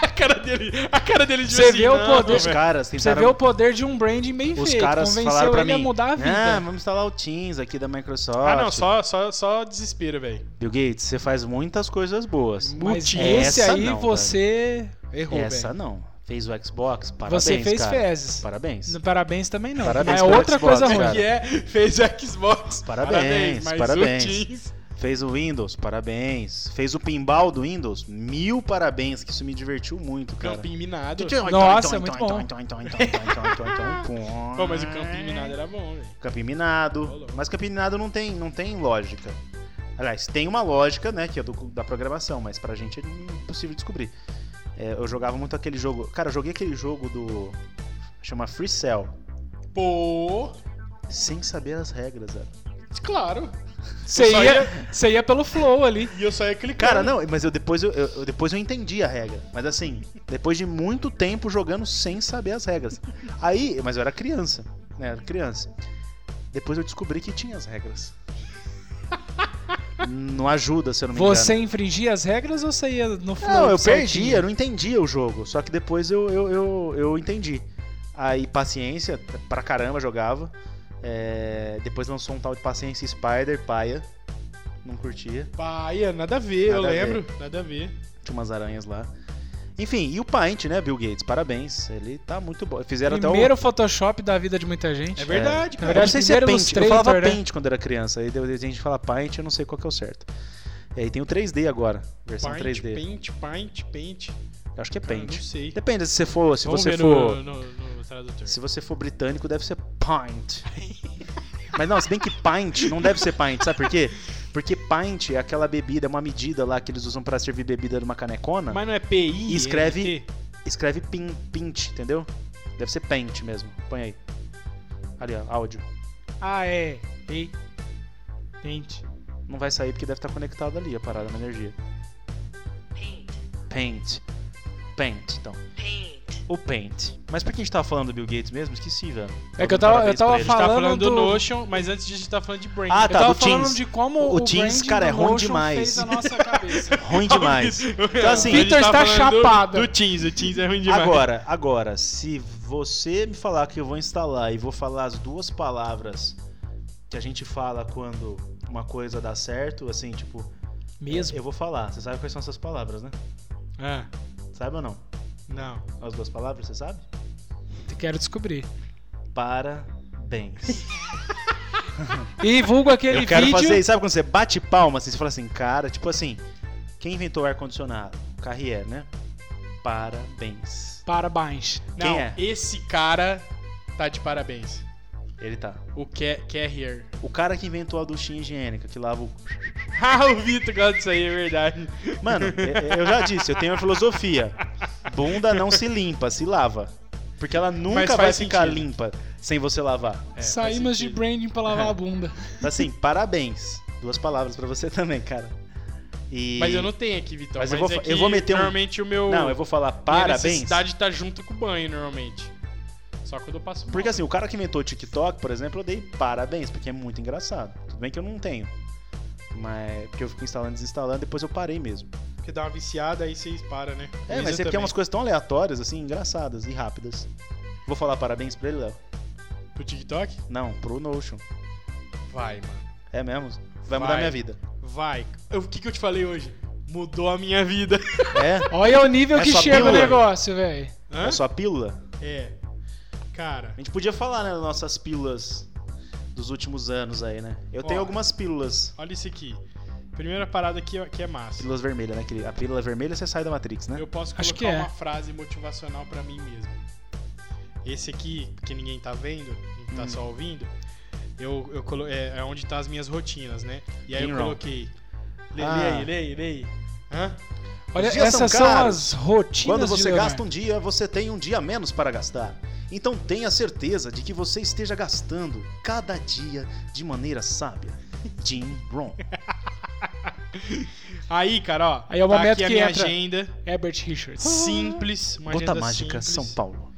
A cara dele, a cara dele de Você assim, vê o poder- os velho. caras Você tentaram... vê o poder de um branding bem Os feito. caras Convenceu falaram pra ele mim, a mudar a vida. Ah, vamos instalar o Teams aqui da Microsoft. Ah, não, só, só, só desespero, velho. Bill Gates, você faz muitas coisas boas. Mas esse Essa aí não, você. Errou, Essa velho. não. Fez o Xbox, parabéns, você fez cara. fezes. Parabéns. Parabéns também não. Parabéns é outra Xbox, coisa ruim. que é, fez o Xbox. Parabéns, mas parabéns. Fez o Windows, parabéns. Fez o pinball do Windows, mil parabéns, que isso me divertiu muito, cara. Campinho minado. Nossa, é muito bom. Pô, mas o campinho minado era bom, velho. Campinho minado. Mas campinho minado não tem, não tem lógica. Aliás, tem uma lógica, né, que é do, da programação, mas pra gente é impossível descobrir. É, eu jogava muito aquele jogo. Cara, eu joguei aquele jogo do. Chama Free Cell. Pô, Sem saber as regras, velho. Claro. Você ia, ia- você ia pelo flow ali. E eu só ia clicar. Cara, não, mas eu depois eu, eu- depois eu entendi a regra. Mas assim, depois de muito tempo jogando sem saber as regras. Aí, mas eu era criança, né? Era criança. Depois eu descobri que tinha as regras. Não ajuda, se eu não me engano. Você infringia as regras ou você ia no flow? Não, eu perdia, eu não entendia o jogo. Só que depois eu, eu, eu, eu entendi. Aí, paciência, pra caramba jogava. É, depois lançou um tal de Paciência Spider, paia. não curtia. Paia, nada a ver, eu Nada ver. lembro. Nada a ver. Tinha umas aranhas lá. Enfim, e o Paint, né, Bill Gates? Parabéns. Ele tá muito bom. Fizeram Primeiro até Photoshop da vida de muita gente. É verdade, o. Na cara. Eu não sei se é Paint. Eu falava né? Paint quando era criança. Aí a gente fala Paint, eu não sei qual que é o certo. E aí tem o 3D agora, versão Paint, 3D. paint, paint, paint. Eu acho que é Paint. não sei. Depende se você for, se Vamos você ver for, no, no, no tradutor. se você for britânico, deve ser Pint. Mas não, se bem que Pint não deve ser Pint, sabe por quê? Porque Pint é aquela bebida, é uma medida lá que eles usam pra servir bebida numa canecona. Mas não é PI? E escreve- NT? Escreve pin, Pint, entendeu? Deve ser Paint mesmo. Põe aí. Ali, ó, áudio. Ah, é. Ei. Gente. Não vai sair porque deve estar conectado ali a parada na energia. Paint. Paint, então. O Paint. Mas por que a gente tava falando do Bill Gates mesmo? Esqueci, velho. É que eu tava- eu tava ele. A gente tá Falando falando do do- Notion, mas antes disso a gente tá falando de Brain. Ah, eu tá, tava do falando Teams. de como O o, Teams, cara, é ruim demais. fez a nossa cabeça. Ruim demais. Então assim- Vitor está chapado. Do, do Teams, o Teams é ruim demais. Agora, agora, se você me falar que eu vou instalar e vou falar as duas palavras que a gente fala quando uma coisa dá certo, assim, tipo, Mesmo. eu vou falar. Você sabe quais são essas palavras, né? Ah, Sabe ou não? não. As duas palavras, você sabe? Quero descobrir. Parabéns. E vulgo aquele eu quero vídeo. fazer. Sabe quando você bate palma, assim, você fala assim, cara, tipo assim, quem inventou o ar-condicionado? Carrier, né? Parabéns. Parabéns. Quem não, é? esse cara tá de parabéns. Ele tá. O Ca- Carrier. O cara que inventou a duchinha higiênica, que lava o. Ah, o Vitor gosta disso aí, é verdade. Mano, eu- eu já disse, eu tenho uma filosofia. Bunda não se limpa, se lava. Porque ela nunca vai faz ficar sentido. limpa sem você lavar. É, Saímos de sentido. branding pra lavar a bunda. Assim, parabéns. Duas palavras pra você também, cara. E... Mas eu não tenho aqui, Vitor. Mas Mas, eu vou é eu vou meter um- Normalmente o meu. Não, eu vou falar parabéns. necessidade tá junto com o banho, normalmente. Só quando eu passo mal. Porque assim, o cara que inventou o TikTok, por exemplo, eu dei parabéns, porque é muito engraçado. Tudo bem que eu não tenho. Mas porque eu fico instalando e desinstalando, depois eu parei mesmo. Porque dá uma viciada, aí vocês param, né? É, Luísa mas é porque é também. umas coisas tão aleatórias, assim, engraçadas e rápidas. Vou falar parabéns pra ele, Léo? Pro TikTok? Não, pro Notion. Vai, mano. É mesmo? Vai mudar Vai. minha vida. Vai. Eu- O que, que eu te falei hoje? Mudou a minha vida. É? Olha o nível É que chega o pílula? negócio, velho. É só pílula? É. Cara, A gente podia falar, né, das nossas pílulas dos últimos anos aí, né? Eu tenho Ó. algumas pílulas. olha isso aqui. Primeira parada aqui que é massa. Pílulas vermelhas, né? Que A pílula vermelha você sai da Matrix, né? Eu posso Acho colocar que é. uma frase motivacional pra mim mesmo. Esse aqui, que ninguém tá vendo, Hum. tá só ouvindo, eu, eu colo... é, é onde tá as minhas rotinas, né? E aí eu coloquei. Lê, Ah. lê aí, lê aí, lê aí. Hã? Olha, Os dias essas são são, as rotinas Quando você gasta um dia, você tem um dia a menos para gastar. Então tenha certeza de que você esteja gastando cada dia de maneira sábia. Jim Rohn. Aí, cara, ó. Aí é o tá momento aqui a que minha entra- agenda Herbert Richards. simples, uma Gota agenda Mágica, simples. São Paulo.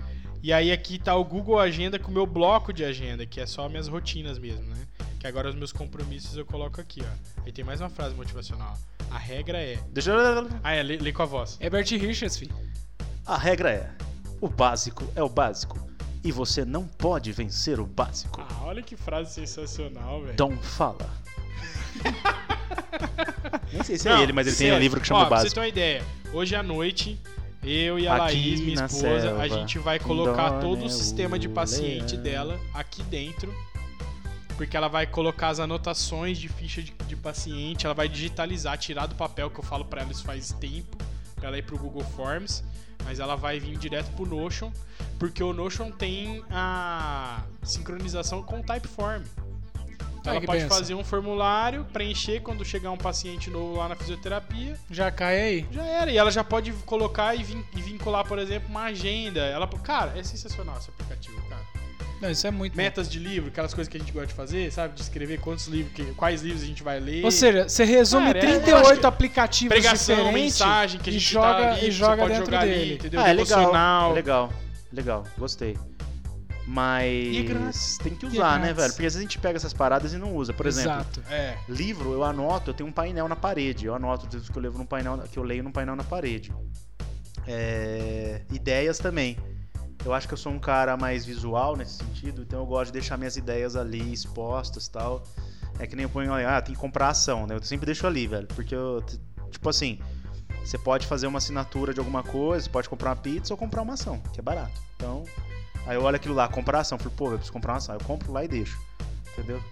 E aí aqui tá o Google Agenda com o meu bloco de agenda, que é só minhas rotinas mesmo, né? Que agora os meus compromissos eu coloco aqui, ó. Aí tem mais uma frase motivacional. A regra é. Deixa eu... Ah, é, lê, lê com a voz. Herbert Richards, filho. A regra é: o básico é o básico. E você não pode vencer o básico. Ah, olha que frase sensacional, velho. Então fala. Nem sei se Não, é ele, mas ele tem um livro que chama Ó, pra Básico. você ter uma ideia, hoje à noite, eu e a Aqui Laís, minha esposa, selva, a gente vai colocar todo o sistema de paciente Leão. dela aqui dentro. Porque ela vai colocar as anotações de ficha de, de paciente, ela vai digitalizar, tirar do papel que eu falo pra ela isso faz tempo, pra ela ir pro Google Forms, mas ela vai vir direto pro Notion, porque o Notion tem a sincronização com o Typeform. Então ela pode benção. fazer um formulário, preencher quando chegar um paciente novo lá na fisioterapia, Já cai aí. já era. E ela já pode colocar e, vin- e vincular, por exemplo, uma agenda. Ela, cara, é sensacional esse aplicativo, cara. Não, isso é muito bom. Metas de livro, aquelas coisas que a gente gosta de fazer, sabe? De escrever quantos livros, que- quais livros a gente vai ler. Ou seja, você resume Cara, é- eu acho 38 que aplicativos pregação, mensagem que a e gente joga, tá ali, e você joga pode dentro jogar ali, dele. entendeu? Ah, é legal. Devocional. Legal. Legal. Gostei. Mas é grátis. tem que é usar, né, velho? Porque às vezes a gente pega essas paradas e não usa. Por exemplo, Exato. É. livro eu anoto, eu tenho um painel na parede. Eu anoto tudo que eu levo num painel, que eu leio num painel na parede. É, ideias também. Eu acho que eu sou um cara mais visual nesse sentido, então eu gosto de deixar minhas ideias ali expostas, tal. É que nem eu ponho, ah, tem que comprar ação, né? Eu sempre deixo ali, velho. Porque eu, tipo assim, você pode fazer uma assinatura de alguma coisa, você pode comprar uma pizza ou comprar uma ação, que é barato. Então, aí eu olho aquilo lá, comprar ação, falei, pô, eu preciso comprar uma ação. Eu compro lá e deixo. Entendeu?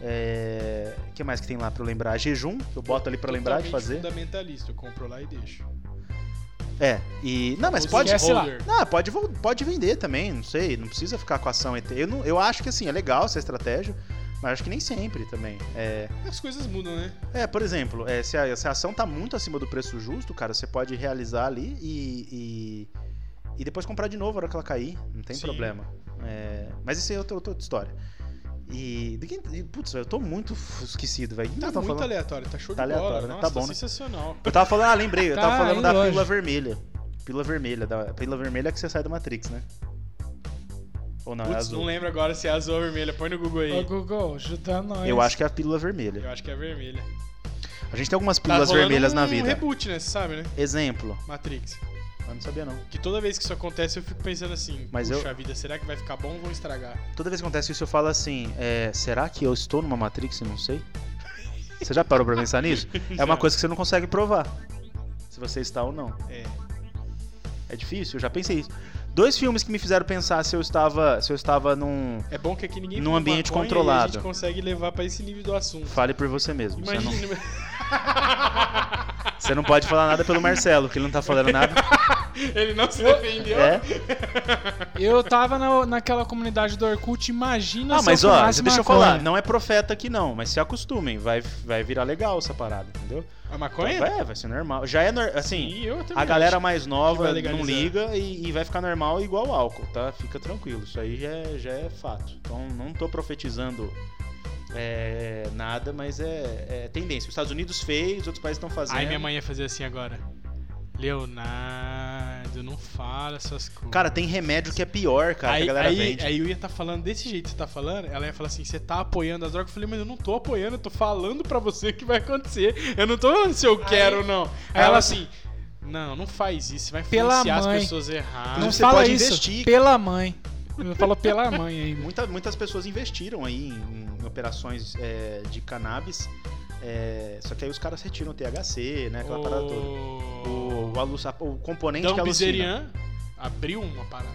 É. O que mais que tem lá pra eu lembrar? Jejum, que eu boto ali pra lembrar de fazer. fundamentalista. Eu compro lá e deixo. É, e. Não, mas pode. Holder. Não, pode, pode vender também, não sei, não precisa ficar com a ação ET. Eu, não- eu acho que assim, é legal essa estratégia, mas acho que nem sempre também. É, As coisas mudam, né? é por exemplo, é, se, a, se a ação tá muito acima do preço justo, cara, você pode realizar ali e, e, e depois comprar de novo na hora que ela cair, não tem Sim. problema. É, mas isso aí é outra, outra história. E, de quem, Putz, eu tô muito esquecido, velho. Tá tava muito falando? aleatório, tá show Tá de bola. aleatório, né? Nossa, Tá bom, né? sensacional. Eu tava falando, ah, lembrei, eu tava Tá, falando indo da pílula vermelha. Pílula vermelha, da pílula vermelha é que você sai da Matrix, né? Ou não, é Putz, azul? não lembro agora se é azul ou vermelha. Põe no Google aí. Ô, Google, ajuda nós. Eu acho que é a pílula vermelha. Eu acho que é vermelha. A gente tem algumas Tá pílulas rolando vermelhas um na vida. reboot, né? Você sabe, né? Exemplo. Matrix. Eu não sabia não. Que toda vez que isso acontece eu fico pensando assim, Mas eu- puxa vida, será que vai ficar bom ou vão estragar? Toda vez que acontece isso, eu falo assim: é, será que eu estou numa Matrix e não sei? Você já parou pra pensar nisso? É uma coisa que você não consegue provar. Se você está ou não. É. É difícil, eu já pensei isso. Dois filmes que me fizeram pensar se eu estava, se eu estava num. É bom que aqui ninguém Num ambiente maconha controlado. A gente consegue levar pra esse nível do assunto. Fale por você mesmo. Você não, Imagina. você não pode falar nada pelo Marcelo, que ele não tá falando nada. Ele não se defendeu. É? Eu tava na, naquela comunidade do Orkut, imagina Ah, se mas eu ó, deixa eu falar, não é profeta aqui não, mas se acostumem, vai, vai virar legal essa parada, entendeu? A maconha? Vai, vai ser normal. Já é, assim, a galera mais nova não liga e, e vai ficar normal igual álcool, tá? Fica tranquilo, isso aí já é, já é fato. Então não tô profetizando é, nada, mas é, é tendência. Os Estados Unidos fez, outros países estão fazendo. Aí minha mãe ia fazer assim agora. Leonardo, não fala essas coisas. Cara, tem remédio que é pior, cara, aí, que a galera aí, vende. aí eu ia estar falando desse jeito que você tá falando, ela ia falar assim, você tá apoiando as drogas? Eu falei, mas eu não tô apoiando, eu tô falando pra você o que vai acontecer. Eu não tô falando se eu quero ou não. Aí ela ela- assim, não, não faz isso, você vai Pela influenciar as mãe. pessoas erradas. Não você fala pode isso, investir. pela mãe. Falou pela mãe ainda. Muita- muitas pessoas investiram aí em, em operações é, de cannabis, é, só que aí os caras retiram o THC, né? Aquela parada toda. O, o, alu- o componente Dom que alucina. Bizerian abriu uma parada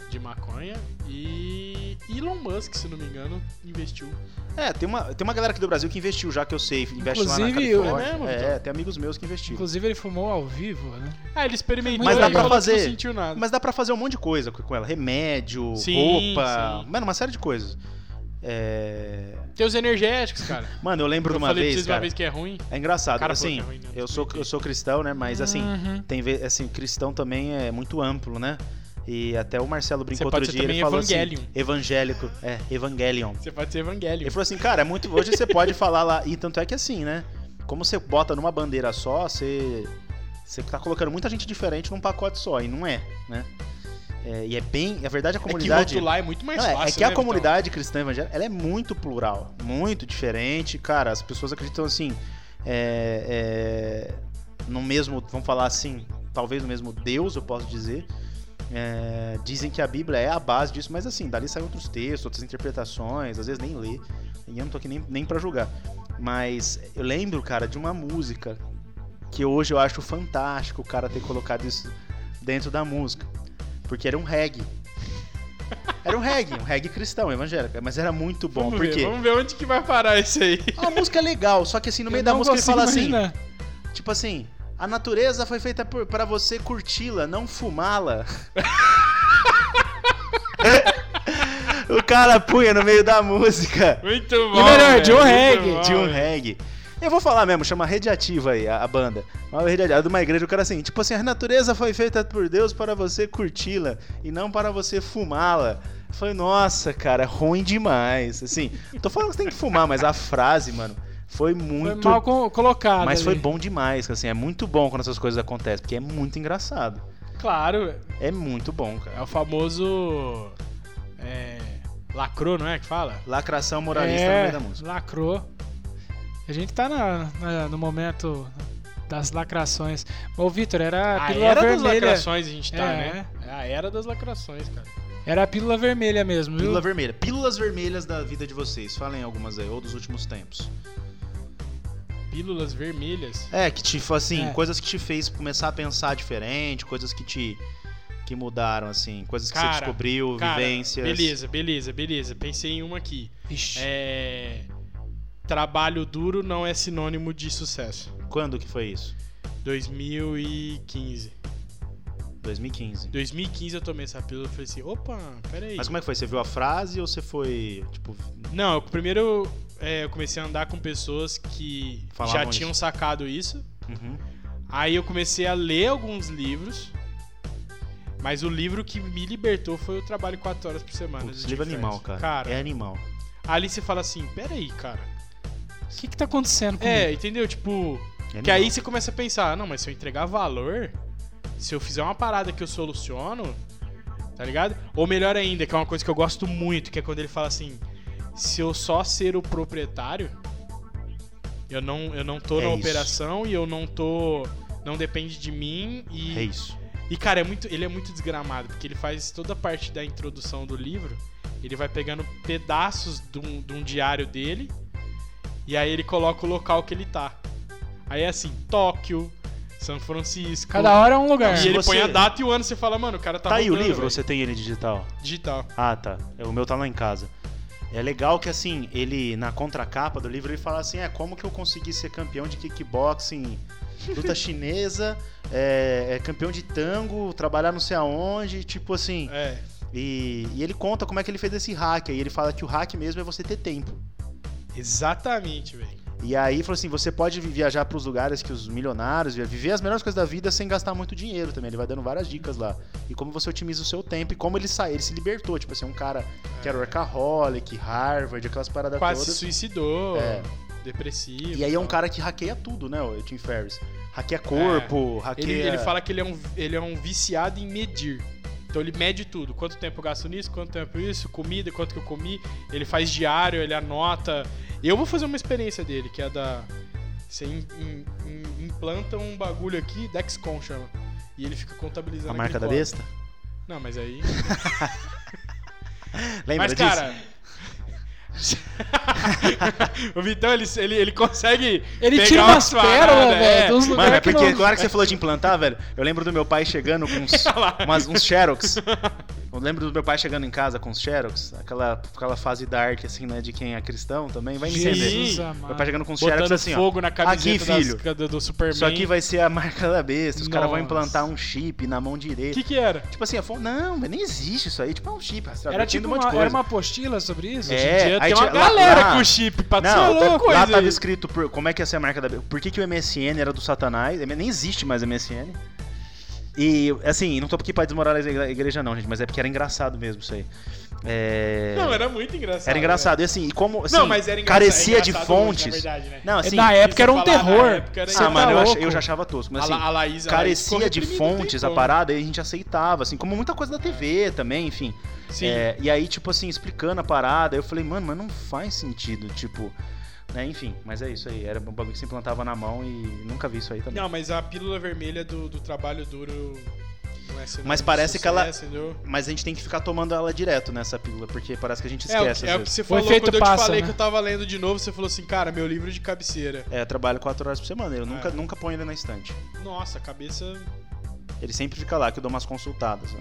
de, de maconha e Elon Musk, se não me engano, investiu. É, tem uma, tem uma galera aqui do Brasil que investiu já que eu sei, investe lá na Inclusive, eu- Califórnia. É mesmo, é, então? tem amigos meus que investiram. Inclusive ele fumou ao vivo, né? Ah, ele experimentou Mas e dá pra fazer. não sentiu nada. Mas dá pra fazer um monte de coisa com com ela. Remédio, Sim, roupa. sim. Mano, uma série de coisas. É... Tem os energéticos, cara. Mano, eu lembro eu de uma vez, cara. uma vez que é ruim. É engraçado, Cara, assim, é ruim, né? eu sou, eu sou cristão, né? Mas assim, Uhum. tem assim, cristão também é muito amplo, né? E até o Marcelo brincou outro dia, ele falou evangelion. assim, evangélico, é, evangelion. Você pode ser evangélico. Ele falou assim, cara, é muito. Hoje você pode falar lá. E tanto é que assim, né? Como você bota numa bandeira só, você. Você tá colocando muita gente diferente num pacote só, e não é, né? É, e é bem. A verdade, a É que o comunidade. outro lá é muito mais Não, é- fácil, é que a né, comunidade cristã evangélica ela é muito plural, muito diferente. Cara, as pessoas acreditam assim. É, é, no mesmo, vamos falar assim, talvez no mesmo Deus, eu posso dizer. É, dizem que a Bíblia é a base disso, mas assim, dali saem outros textos, outras interpretações, às vezes nem lê. E eu não tô aqui nem, nem pra julgar. Mas eu lembro, cara, de uma música que hoje eu acho fantástico o cara ter colocado isso dentro da música. Porque era um reggae. Era um reggae, um reggae cristão, evangélico. Mas era muito bom. Vamos Por ver, vamos ver onde que vai parar isso aí. A música é legal, só que assim, no meio Eu da música ele fala assim, imaginar. tipo assim, a natureza foi feita por, pra você curti-la, não fumá-la. o cara punha no meio da música Muito bom. E melhor, de um reggae, bom, de um reggae. Eu vou falar mesmo, chama Rede Ativa aí, a, a banda. Uma rede ativa de uma igreja, o cara assim, tipo assim, a natureza foi feita por Deus para você curti-la e não para você fumá-la. Falei, nossa, cara, ruim demais. Assim, tô falando que você tem que fumar, mas a frase, mano, foi Foi muito. mal co- colocado. mas foi ali. bom demais, assim, é muito bom quando essas coisas acontecem, porque é muito engraçado. Claro, É muito bom, é cara. o famoso. É, lacrou, não é que fala? Lacração moralista no é, meio da música. lacrou. A gente tá na- na- no momento das lacrações. Ô, Vitor, era a A pílula era das vermelha. lacrações a gente tá, É. né? É a era das lacrações, cara. Era a pílula vermelha mesmo, viu? Pílula vermelha. Pílulas vermelhas da vida de vocês. Falem algumas aí, ou dos últimos tempos. Pílulas vermelhas. É, que te, assim, É. coisas que te fez começar a pensar diferente, coisas que te que mudaram, assim, coisas que você Cara, descobriu, Cara, vivências. beleza, beleza, beleza. Pensei em uma aqui. Ixi. É... Trabalho duro não é sinônimo de sucesso. Quando que foi isso? 2015. 2015. 2015 eu tomei essa pílula e falei assim, opa, peraí. Mas como é que foi? Você viu a frase ou você foi, tipo, Não, eu- primeiro é, eu comecei a andar com pessoas que Falavam já tinham isso. sacado isso. uhum. Aí eu comecei a ler alguns livros. Mas o livro que me libertou foi o trabalho 4 horas por semana. Putz, livro animal, cara. Cara, É animal. ali você fala assim, peraí, cara. O que que tá acontecendo comigo? É, entendeu? Tipo, É que aí você começa a pensar, não, mas se eu entregar valor, se eu fizer uma parada que eu soluciono, tá ligado? Ou melhor ainda, que é uma coisa que eu gosto muito, que é quando ele fala assim, se eu só ser o proprietário, eu não, eu não tô É na isso. operação e eu não tô. Não depende de mim e. É isso. E cara, é muito, ele é muito desgramado, porque ele faz toda a parte da introdução do livro, ele vai pegando pedaços de um, de um diário dele, e aí ele coloca o local que ele tá. Aí é assim, Tóquio, São Francisco. Cada hora é um lugar. E ele você- põe a data e o ano, você fala, mano, o cara tá Tá, aí o livro, ou você tem ele digital? Digital. Ah, tá. É, O meu tá lá em casa. É legal que, assim, ele, na contracapa do livro, ele fala assim: é como que eu consegui ser campeão de kickboxing, luta chinesa, é, é campeão de tango, trabalhar não sei aonde, tipo assim. É. E, e ele conta como é que ele fez esse hack. Aí ele fala que o hack mesmo é você ter tempo. Exatamente, velho. E aí falou assim: você pode viajar para os lugares que os milionários, viver as melhores coisas da vida sem gastar muito dinheiro também. Ele vai dando várias dicas lá. E como você otimiza o seu tempo e como ele sai, ele se libertou. Tipo assim, um cara que era workaholic, Harvard, aquelas paradas Quase se todas. suicidou. É. Depressivo. E aí é um cara que hackeia tudo, né, o Tim Ferriss? Hackeia corpo, hackeia. Ele, ele fala que ele é, um, ele é um viciado em medir. Então ele mede tudo. Quanto tempo eu gasto nisso, quanto tempo isso, comida, quanto que eu comi. Ele faz diário, ele anota. Eu vou fazer uma experiência dele, que é da. Você im- im- implanta um bagulho aqui, Dexcom chama. E ele fica contabilizando A marca da besta? Não, mas aí. Lembra mas, disso? cara. o Vitão, ele, ele, ele consegue. Ele pegar tira umas pérolas, é. velho, de uns Mano, é que porque não... agora que você falou de implantar, velho, eu lembro do meu pai chegando com uns, umas- uns Xerox. Eu lembro do meu pai chegando em casa com os Xerox, aquela, aquela fase dark, assim, né, de quem é cristão também, vai entender. Jesus Meu pai chegando com os Xerox Botando assim, ó. fogo na camiseta Aqui, filho. das- do, Superman. Isso aqui vai ser a marca da besta, os caras vão implantar um chip na mão O direita. que que era? Tipo assim, falo, não, mas nem existe isso aí, tipo é um chip. Era tipo um monte uma, era uma apostila sobre isso? É, Hoje em dia aí tem uma lá- galera lá- com chip pra Não, outra coisa. lá tava aí. escrito por- como é que ia ser a marca da besta. Por que, que o MSN era do Satanás? Nem existe mais MSN. E, assim, não tô aqui pra desmoralizar a igreja não, gente, mas é porque era engraçado mesmo isso aí. É... Não, era muito engraçado. Era engraçado. E assim, e como assim, Não, mas era engraçado. carecia é de engraçado hoje, fontes. na verdade, né? Não, assim, na época era um terror. era ah, mano, tá eu, ach- louco? eu já achava tosco, mas assim, La- a Laís, a Laís carecia de fontes a parada e a gente aceitava, assim, como muita coisa da TV também, enfim. Sim. É, e aí, tipo assim, explicando a parada, eu falei, mano, mas não faz sentido, tipo. Né, enfim, mas é isso aí. Era um bagulho que se implantava na mão e nunca vi isso aí também. Não, mas a pílula vermelha do, do trabalho duro não é Mas de parece que ela- entendeu? Mas a gente tem que ficar tomando ela direto nessa pílula, porque parece que a gente É, esquece que- é às o que vezes. você falou quando eu passa, te falei né? que eu tava lendo de novo. Você falou assim, cara, meu livro de cabeceira. É, eu trabalho quatro horas por semana, eu nunca, É. nunca ponho ele na estante. Nossa, a cabeça. Ele sempre fica lá, que eu dou umas consultadas. Né?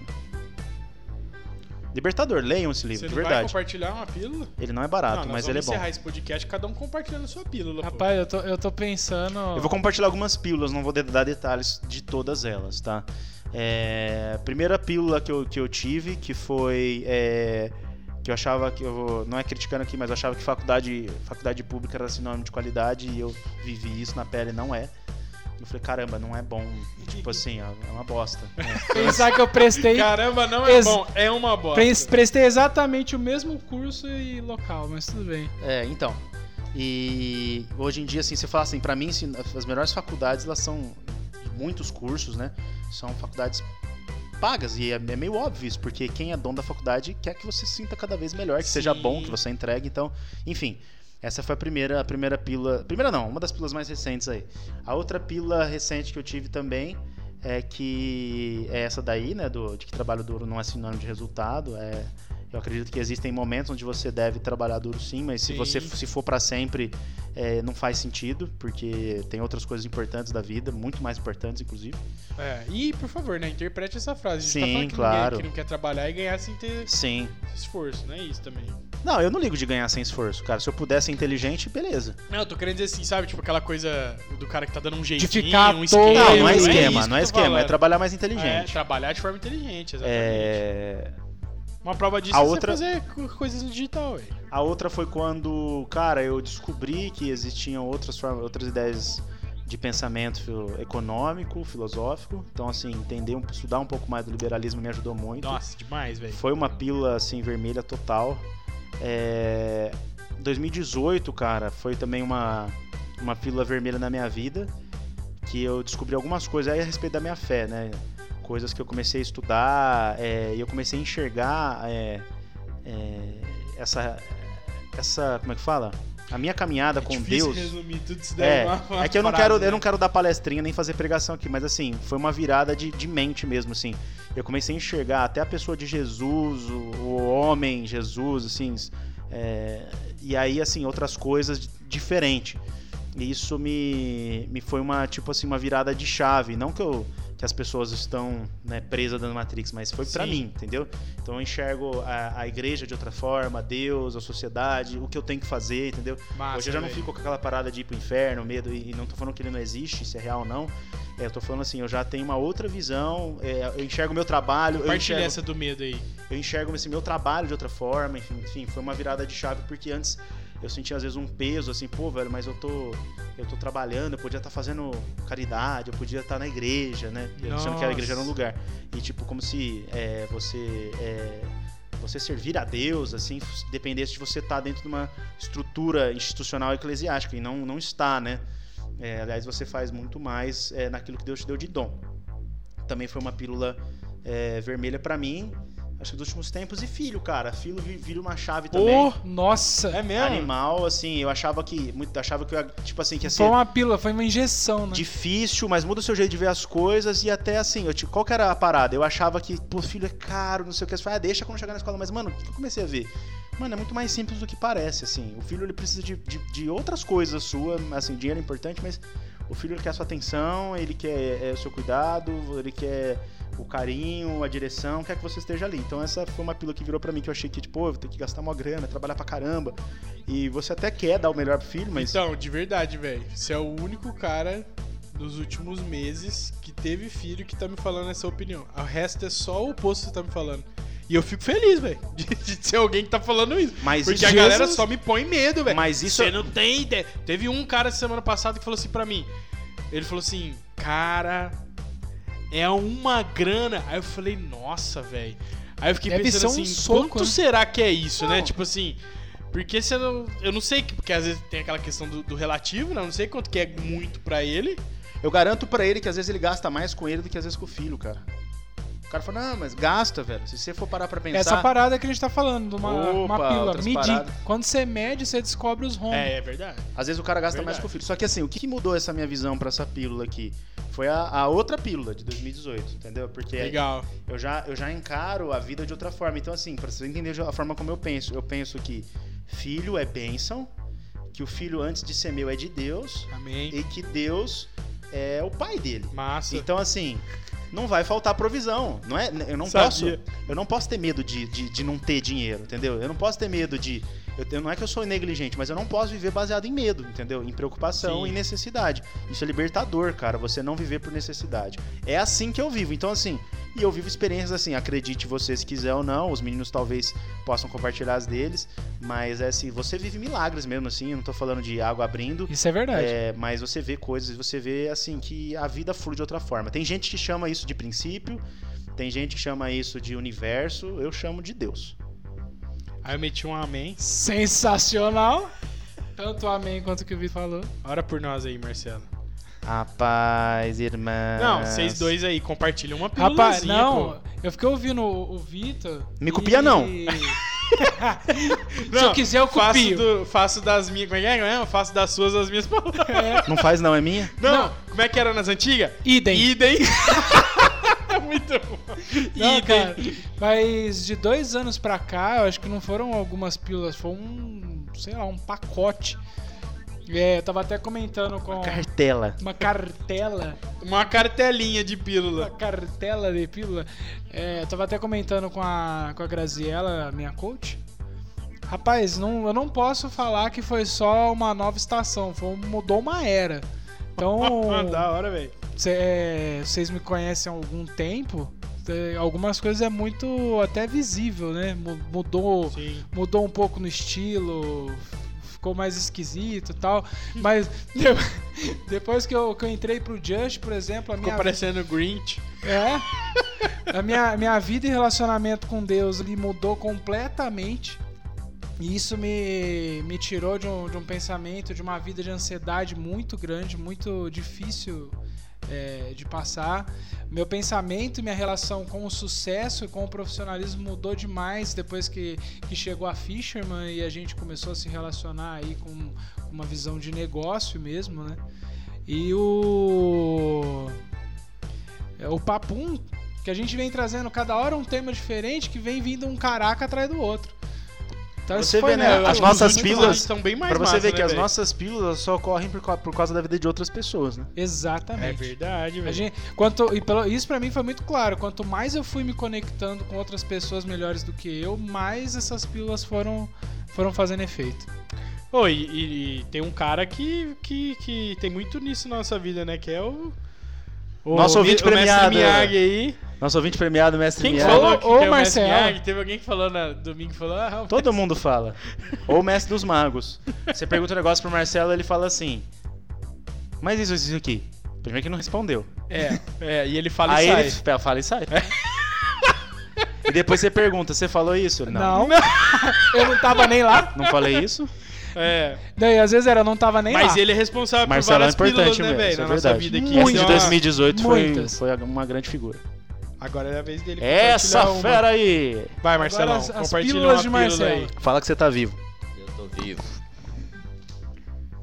Libertador, leiam esse livro, Você de não vai verdade. compartilhar uma pílula? Ele não é barato, não, mas ele é bom. encerrar esse podcast, cada um compartilhando sua pílula. Rapaz, eu tô, eu tô pensando... Eu vou compartilhar algumas pílulas, não vou dar detalhes de todas elas, tá? É, primeira pílula que eu, que eu tive, que foi. é, que eu achava que. Eu, não é criticando aqui, mas eu achava que faculdade, faculdade pública era sinônimo de qualidade e eu vivi isso na pele, não é. Eu falei, caramba, não é bom. Tipo assim, é uma bosta. Pensar que eu prestei... Caramba, não é Ex- bom, é uma bosta. Pres- Prestei exatamente o mesmo curso e local, mas tudo bem. É, então. E hoje em dia, assim, você fala assim, pra mim, assim, as melhores faculdades, elas são muitos cursos, né? São faculdades pagas e é, é meio óbvio isso, porque quem é dono da faculdade quer que você se sinta cada vez melhor, que seja Sim. bom, que você entregue, então, enfim. Essa foi a primeira, a primeira pílula, primeira não, uma das pílulas mais recentes aí. A outra pílula recente que eu tive também é que é essa daí, né, do, de que trabalho duro não é sinônimo de resultado. É, eu acredito que existem momentos onde você deve trabalhar duro sim, mas se Sim. você se for para sempre, é, não faz sentido, porque tem outras coisas importantes da vida, muito mais importantes, inclusive. É, e, por favor, né? Interprete essa frase. A gente Sim, tá falando que claro. ninguém que não quer trabalhar e ganhar sem ter Sim. esforço, não é isso também. Não, eu não ligo de ganhar sem esforço, cara. Se eu pudesse ser inteligente, beleza. Não, eu tô querendo dizer assim, sabe? Tipo aquela coisa do cara que tá dando um jeitinho, ficar um esquema. Não, não é isso esquema, que não é esquema, é falando. trabalhar mais É, inteligente. trabalhar de forma inteligente, exatamente. É, Uma prova disso A é outra- você fazer co- coisas no digital, velho. A outra foi quando, cara, eu descobri que existiam outras formas, outras ideias de pensamento econômico, filosófico. Então, assim, entender, um- estudar um pouco mais do liberalismo me ajudou muito. Nossa, demais, velho. Foi uma pílula, assim, vermelha total. É... 2018, cara, foi também uma, uma pílula vermelha na minha vida. Que eu descobri algumas coisas aí a respeito da minha fé, né? Coisas que eu comecei a estudar é, e eu comecei a enxergar é, é, essa, essa. Como é que fala? A minha caminhada com É difícil Deus. É, é que eu não quero, né? eu não quero dar palestrinha nem fazer pregação aqui, mas assim, foi uma virada de, de mente mesmo, assim. Eu comecei a enxergar até a pessoa de Jesus, o, o homem Jesus, assim, é, e aí, assim, outras coisas diferentes. E isso me, me foi uma, tipo assim, uma virada de chave. Não que, eu, que as pessoas estão né, presas na Matrix, mas foi pra Sim. mim, entendeu? Então eu enxergo a, a igreja de outra forma, Deus, a sociedade, o que eu tenho que fazer, entendeu? Massa, Hoje eu já não fico com aquela parada de ir pro inferno, medo, e e não tô falando que ele não existe, se é real ou não. É, eu tô falando assim, eu já tenho uma outra visão, é, eu enxergo o meu trabalho, Compartilha enxergo, essa do medo aí. eu enxergo esse meu trabalho de outra forma, enfim, enfim, foi uma virada de chave, porque antes eu sentia às vezes um peso, assim, pô, velho, mas eu tô, eu tô trabalhando, eu podia estar fazendo caridade, eu podia estar na igreja, né? Eu que a igreja era um lugar. E tipo, como se é, você é, você servir a Deus, assim, dependesse de você estar dentro de uma estrutura institucional eclesiástica, e não, não está, né? É, aliás, você faz muito mais é, naquilo que Deus te deu de dom. Também foi uma pílula é, vermelha pra mim, acho que dos últimos tempos. E filho, cara, filho vi- vira uma chave também. Pô, Nossa. é mesmo? Animal, assim, eu achava que. Muito, achava que eu ia, tipo assim, que ia ser Foi uma pílula, foi uma injeção, né? difícil, mas muda o seu jeito de ver as coisas. E até assim, eu, tipo, qual que era a parada? Eu achava que, pô, filho é caro, não sei o que. Você fala, ah, deixa quando chegar na escola. Mas, mano, o que eu comecei a ver? Mano, é muito mais simples do que parece, assim. O filho, ele precisa de, de, de outras coisas sua, assim, dinheiro é importante, mas o filho, quer a sua atenção, ele quer é, o seu cuidado, ele quer o carinho, a direção, quer que você esteja ali. Então essa foi uma pílula que virou pra mim, que eu achei que, tipo, eu vou ter que gastar uma grana, trabalhar pra caramba. E você até quer dar o melhor pro filho, mas... Então, de verdade, velho. Você é o único cara dos últimos meses que teve filho que tá me falando essa opinião. O resto é só o oposto que você tá me falando. E eu fico feliz, velho, de, de ser alguém que tá falando isso. Mas Porque isso- a galera Jesus- só me põe medo, velho. Mas isso- Você não tem ideia. Teve um cara semana passada que falou assim pra mim. Ele falou assim, cara, é uma grana. Aí eu falei, nossa, velho. Aí eu fiquei Deve pensando ser um assim, soco, quanto né? será que é isso, né? Não. Tipo assim, porque você não. Eu não sei, porque às vezes tem aquela questão do, do relativo, né? Eu não sei quanto que é muito pra ele. Eu garanto pra ele que às vezes ele gasta mais com ele do que às vezes com o filho, cara. O cara fala, não, mas gasta, velho. Se você for parar pra pensar. Essa parada que a gente tá falando, de uma, uma Opa, pílula. outras Medir. paradas. Quando você mede, você descobre os rombos. É, é verdade. Às vezes o cara gasta mais com o filho. Só que assim, o que que mudou essa minha visão pra essa pílula aqui? Foi a, a outra pílula de 2018, entendeu? Porque Legal. eu já, eu já encaro a vida de outra forma. Então, assim, pra você entender a forma como eu penso, eu penso que filho é bênção, que o filho antes de ser meu é de Deus Amém. e que Deus é o pai dele. Massa. Então, assim, não vai faltar provisão. Não é, eu não Sabia. posso, eu não posso ter medo de, de, de não ter dinheiro, entendeu? Eu não posso ter medo de, eu, eu- não é que eu sou negligente, mas eu não posso viver baseado em medo, entendeu? Em preocupação, Sim. em necessidade. Isso é libertador, cara. Você não viver por necessidade. É assim que eu vivo. Então, assim, e eu vivo experiências assim. Acredite você se quiser ou não. Os meninos talvez possam compartilhar as deles, mas é assim, você vive milagres mesmo, assim. Eu não tô falando de água abrindo. Isso é verdade. É, mas você vê coisas, você vê assim que a vida flui de outra forma. Tem gente que chama isso de princípio, tem gente que chama isso de universo, eu chamo de Deus. Aí eu meti um amém. Sensacional. Tanto o amém quanto o que o Vitor falou. Ora por nós aí, Marcelo. Rapaz, irmã. Não, vocês dois aí compartilham uma pílula. Rapaz, não. Eu fiquei ouvindo o, o Vitor. Me e- copia, não. Se eu quiser, eu faço, copio. do- faço das minhas. Como é que é? Eu faço das suas as minhas palavras. Não faz não, é minha? Não, Não. como é que era nas antigas? Idem. Idem. Muito bom. Não, cara, mas de dois anos pra cá, eu acho que não foram algumas pílulas, foi um, sei lá, um pacote. É, eu tava até comentando com Cartela. uma cartela, Uma cartelinha de uma pílula. cartela de pílula. É, eu tava até comentando com a, com a Graziella, minha coach. Rapaz, não, eu não posso falar que foi só uma nova estação, foi, mudou uma era. Então, da hora, velho. É, vocês me conhecem há algum tempo, algumas coisas é muito até visível, né? Mu- Mudou, Sim. mudou um pouco no estilo, ficou mais esquisito e tal. Mas de- depois que eu, que eu entrei pro Just, por exemplo, a Ficou minha, parecendo Grinch. é, a minha, minha vida e relacionamento com Deus ele mudou completamente. E isso me, me tirou de um, de um pensamento, de uma vida de ansiedade muito grande, muito difícil é, de passar. Meu pensamento e minha relação com o sucesso e com o profissionalismo mudou demais depois que, que chegou a Fisherman e a gente começou a se relacionar aí com, uma visão de negócio mesmo, né? E o é, o papum que a gente vem trazendo cada hora um tema diferente que vem vindo um caraca atrás do outro. Então Você foi vê, né, meu- as Os nossas pílulas- estão bem mais Pra você massa, ver que né, as nossas pílulas só ocorrem por, por causa da vida de outras pessoas, né? É Exatamente. verdade, A velho. gente, quanto, e pelo, isso pra mim foi muito claro. Quanto mais eu fui me conectando com outras pessoas melhores do que eu, mais essas pílulas foram, foram fazendo efeito. Ô, e, e- e tem um cara que, que, que tem muito nisso na nossa vida, né? Que é o. o Nosso ouvinte o mestre premiado. Miyagi aí. Nosso ouvinte premiado, mestre Quem que Miyagi. falou que, Ô, que é o mestre Marcelo. Miyagi? Teve alguém que falou na domingo que falou. Ah, o Todo mundo fala. Ou o mestre dos magos. Você pergunta um negócio pro Marcelo, ele fala assim. Mas isso, isso aqui. Primeiro que não respondeu. É, é, e ele fala Aí e sai. ele f- fala e sai. e depois você pergunta, você falou isso? Ele, Não. eu não tava nem lá. Não falei isso? É, Daí, às vezes era, eu não tava nem mas lá. ele é responsável Marcelo por é várias pílulas, importante né, mesmo, velho? Na é nossa verdade. vida aqui. Esse de Deu uma- 2018 foi, Muitas. foi uma grande figura. Agora é a vez dele Essa compartilhar uma. fera aí! Vai, Marcelão, as- as compartilha pílulas uma de pílula Marcelo. aí. Fala que você tá vivo. Eu tô vivo.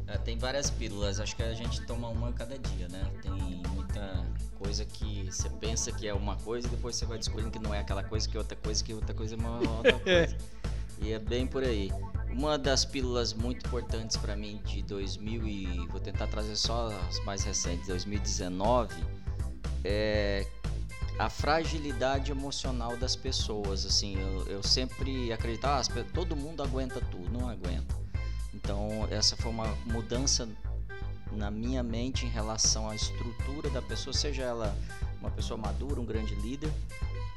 É, tem várias pílulas, acho que a gente toma uma a cada dia, né? Tem muita coisa que você pensa que é uma coisa e depois você vai descobrindo que não é aquela coisa, que é outra coisa, que outra coisa é uma outra coisa. E é bem por aí. Uma das pílulas muito importantes pra mim de 2000 e vou tentar trazer só as mais recentes, 2019, é a fragilidade emocional das pessoas. Assim, eu, eu sempre acreditava, ah, todo mundo aguenta tudo, não aguenta. Então essa foi uma mudança na minha mente em relação à estrutura da pessoa, seja ela uma pessoa madura, um grande líder,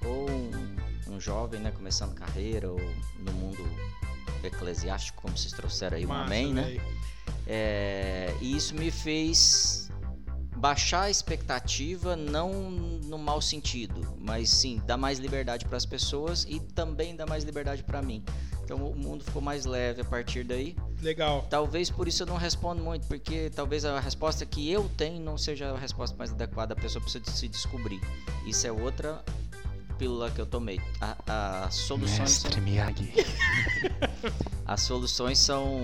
ou um, um jovem, né, começando carreira, ou no mundo eclesiástico, como vocês trouxeram aí, um Massa, amém, né? É, e isso me fez baixar a expectativa, não no mau sentido, mas sim dar mais liberdade para as pessoas e também dar mais liberdade para mim. Então o mundo ficou mais leve a partir daí. Legal. Talvez por isso eu não respondo muito, porque talvez a resposta que eu tenho não seja a resposta mais adequada, a pessoa precisa se descobrir. Isso é outra pílula que eu tomei. A, as soluções são Miyagi. as soluções são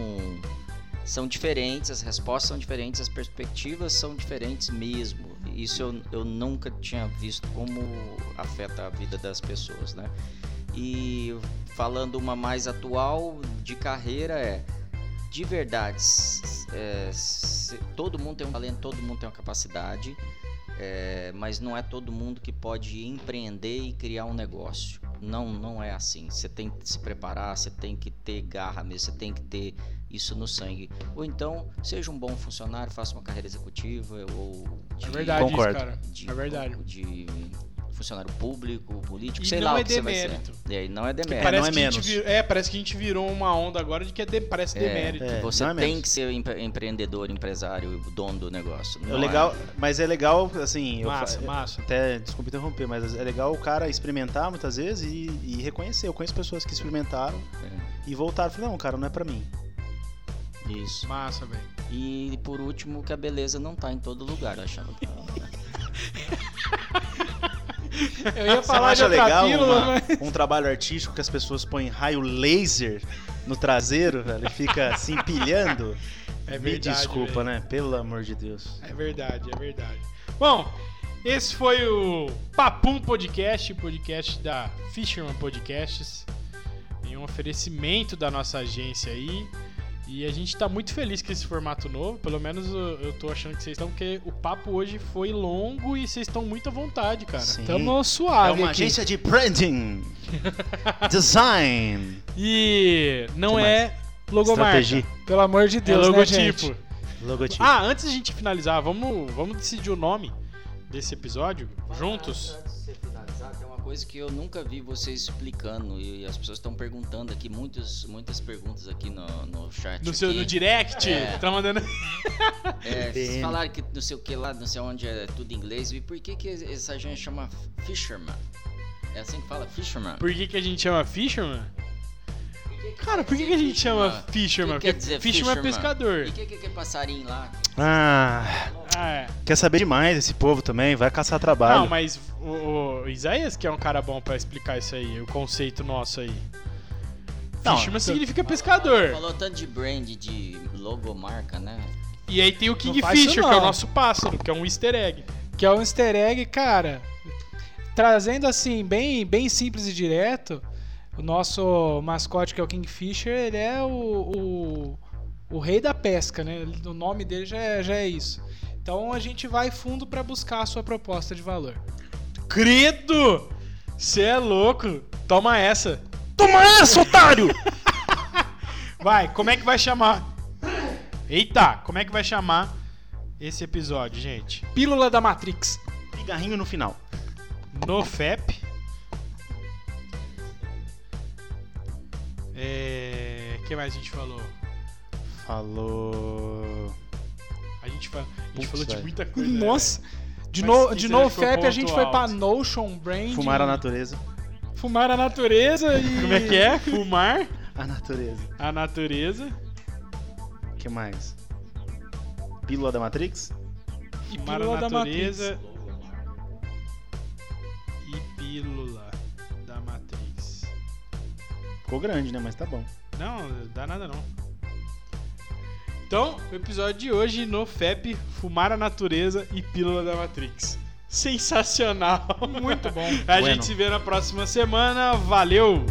são diferentes, as respostas são diferentes, as perspectivas são diferentes mesmo. Isso eu, eu nunca tinha visto como afeta a vida das pessoas, né? E falando uma mais atual de carreira é de verdade, é, se- todo mundo tem um talento, todo mundo tem uma capacidade, é, mas não é todo mundo que pode empreender e criar um negócio. Não, não é assim. Você tem que se preparar, você tem que ter garra mesmo, você tem que ter isso no sangue. Ou então, seja um bom funcionário, faça uma carreira executiva ou de, É verdade Concordo. isso, cara. de, É verdade. de funcionário público, político, E sei não lá é o que você vai ser. demérito. E aí, não é demérito. Parece, não é que a gente menos. vir- é, parece que a gente virou uma onda agora de que é de- parece É, demérito. É, você é tem menos. que ser empre- empreendedor, empresário, dono do negócio. É Não legal, mas é legal, assim, eu Massa, fa- massa. até, desculpa interromper, mas é legal o cara experimentar muitas vezes e, e reconhecer. Eu conheço pessoas que experimentaram É, e voltaram e falaram, não, cara, não é pra mim. isso. Massa, velho. E por último, que a beleza não tá em todo lugar, eu achava que. Eu ia Você falar de acha outra legal pílula, uma- mas... um trabalho artístico que as pessoas põem raio laser no traseiro, velho, e fica se empilhando? É Me verdade, desculpa, velho. né? Pelo amor de Deus. É verdade, é verdade. Bom, esse foi o Papum Podcast, podcast da Fisherman Podcasts. Em um oferecimento da nossa agência aí. E a gente tá muito feliz com esse formato novo. Pelo menos eu, eu tô achando que vocês estão, porque o papo hoje foi longo e vocês estão muito à vontade, cara. Sim. Tamo É suave uma aqui. agência de branding, design, E não é logomarca. estratégia, Pelo amor de É Deus, né, logotipo. gente? logotipo. ah, antes da gente finalizar, vamos, vamos decidir o nome desse episódio juntos. Finalizar, tem uma coisa que eu nunca vi vocês explicando e as pessoas estão perguntando aqui, muitas, muitas perguntas aqui no, no chat. No seu aqui. no direct, É. tá mandando. É, vocês falaram que não sei o que lá, não sei onde é tudo em inglês. E por que, que essa agência chama Fisherman? É assim que fala? Fisherman? Por que, que a gente chama Fisherman? que que Cara, por que, que a gente chama Fisherman? Fisherman? Que quer Porque dizer Fisherman é fisherman? pescador. E o que, que, que é passarinho lá? Ah, é. quer saber demais esse povo também, vai caçar trabalho. Não, mas o, o Isaías que é um cara bom pra explicar isso aí, o conceito nosso aí. Não, Fisherman significa pescador. Falou tanto de brand, de logomarca, né? E aí tem o Kingfisher, que é o nosso pássaro, que é um easter egg. Que é um easter egg, cara. Trazendo assim, bem, bem simples e direto, o nosso mascote, que é o Kingfisher, ele é o, o, o rei da pesca, né? O nome dele já é, já é isso. Então a gente vai fundo pra buscar a sua proposta de valor. Credo! Você é louco! Toma essa! Toma essa, otário! Vai, como é que vai chamar? Eita, como é que vai chamar esse episódio, gente? Pílula da Matrix. Pigarrinho no final. No FEP. É. O que mais a gente falou? Falou. A gente, fa... a gente Putz, falou de muita coisa. né, Nossa! De, no, de NoFap a gente foi pra. Notion, Brand. Fumar a natureza. Fumar a natureza e. Como é que é? Fumar A natureza. a natureza O que mais? Pílula da Matrix? E Fumar pílula a da natureza e pílula da Matrix. Ficou grande, né? Mas tá bom. Não, dá nada não. Então, o episódio de hoje no FEP, Fumar a Natureza e Pílula da Matrix. Sensacional! Muito bom. A Bueno. gente se vê na próxima semana. Valeu!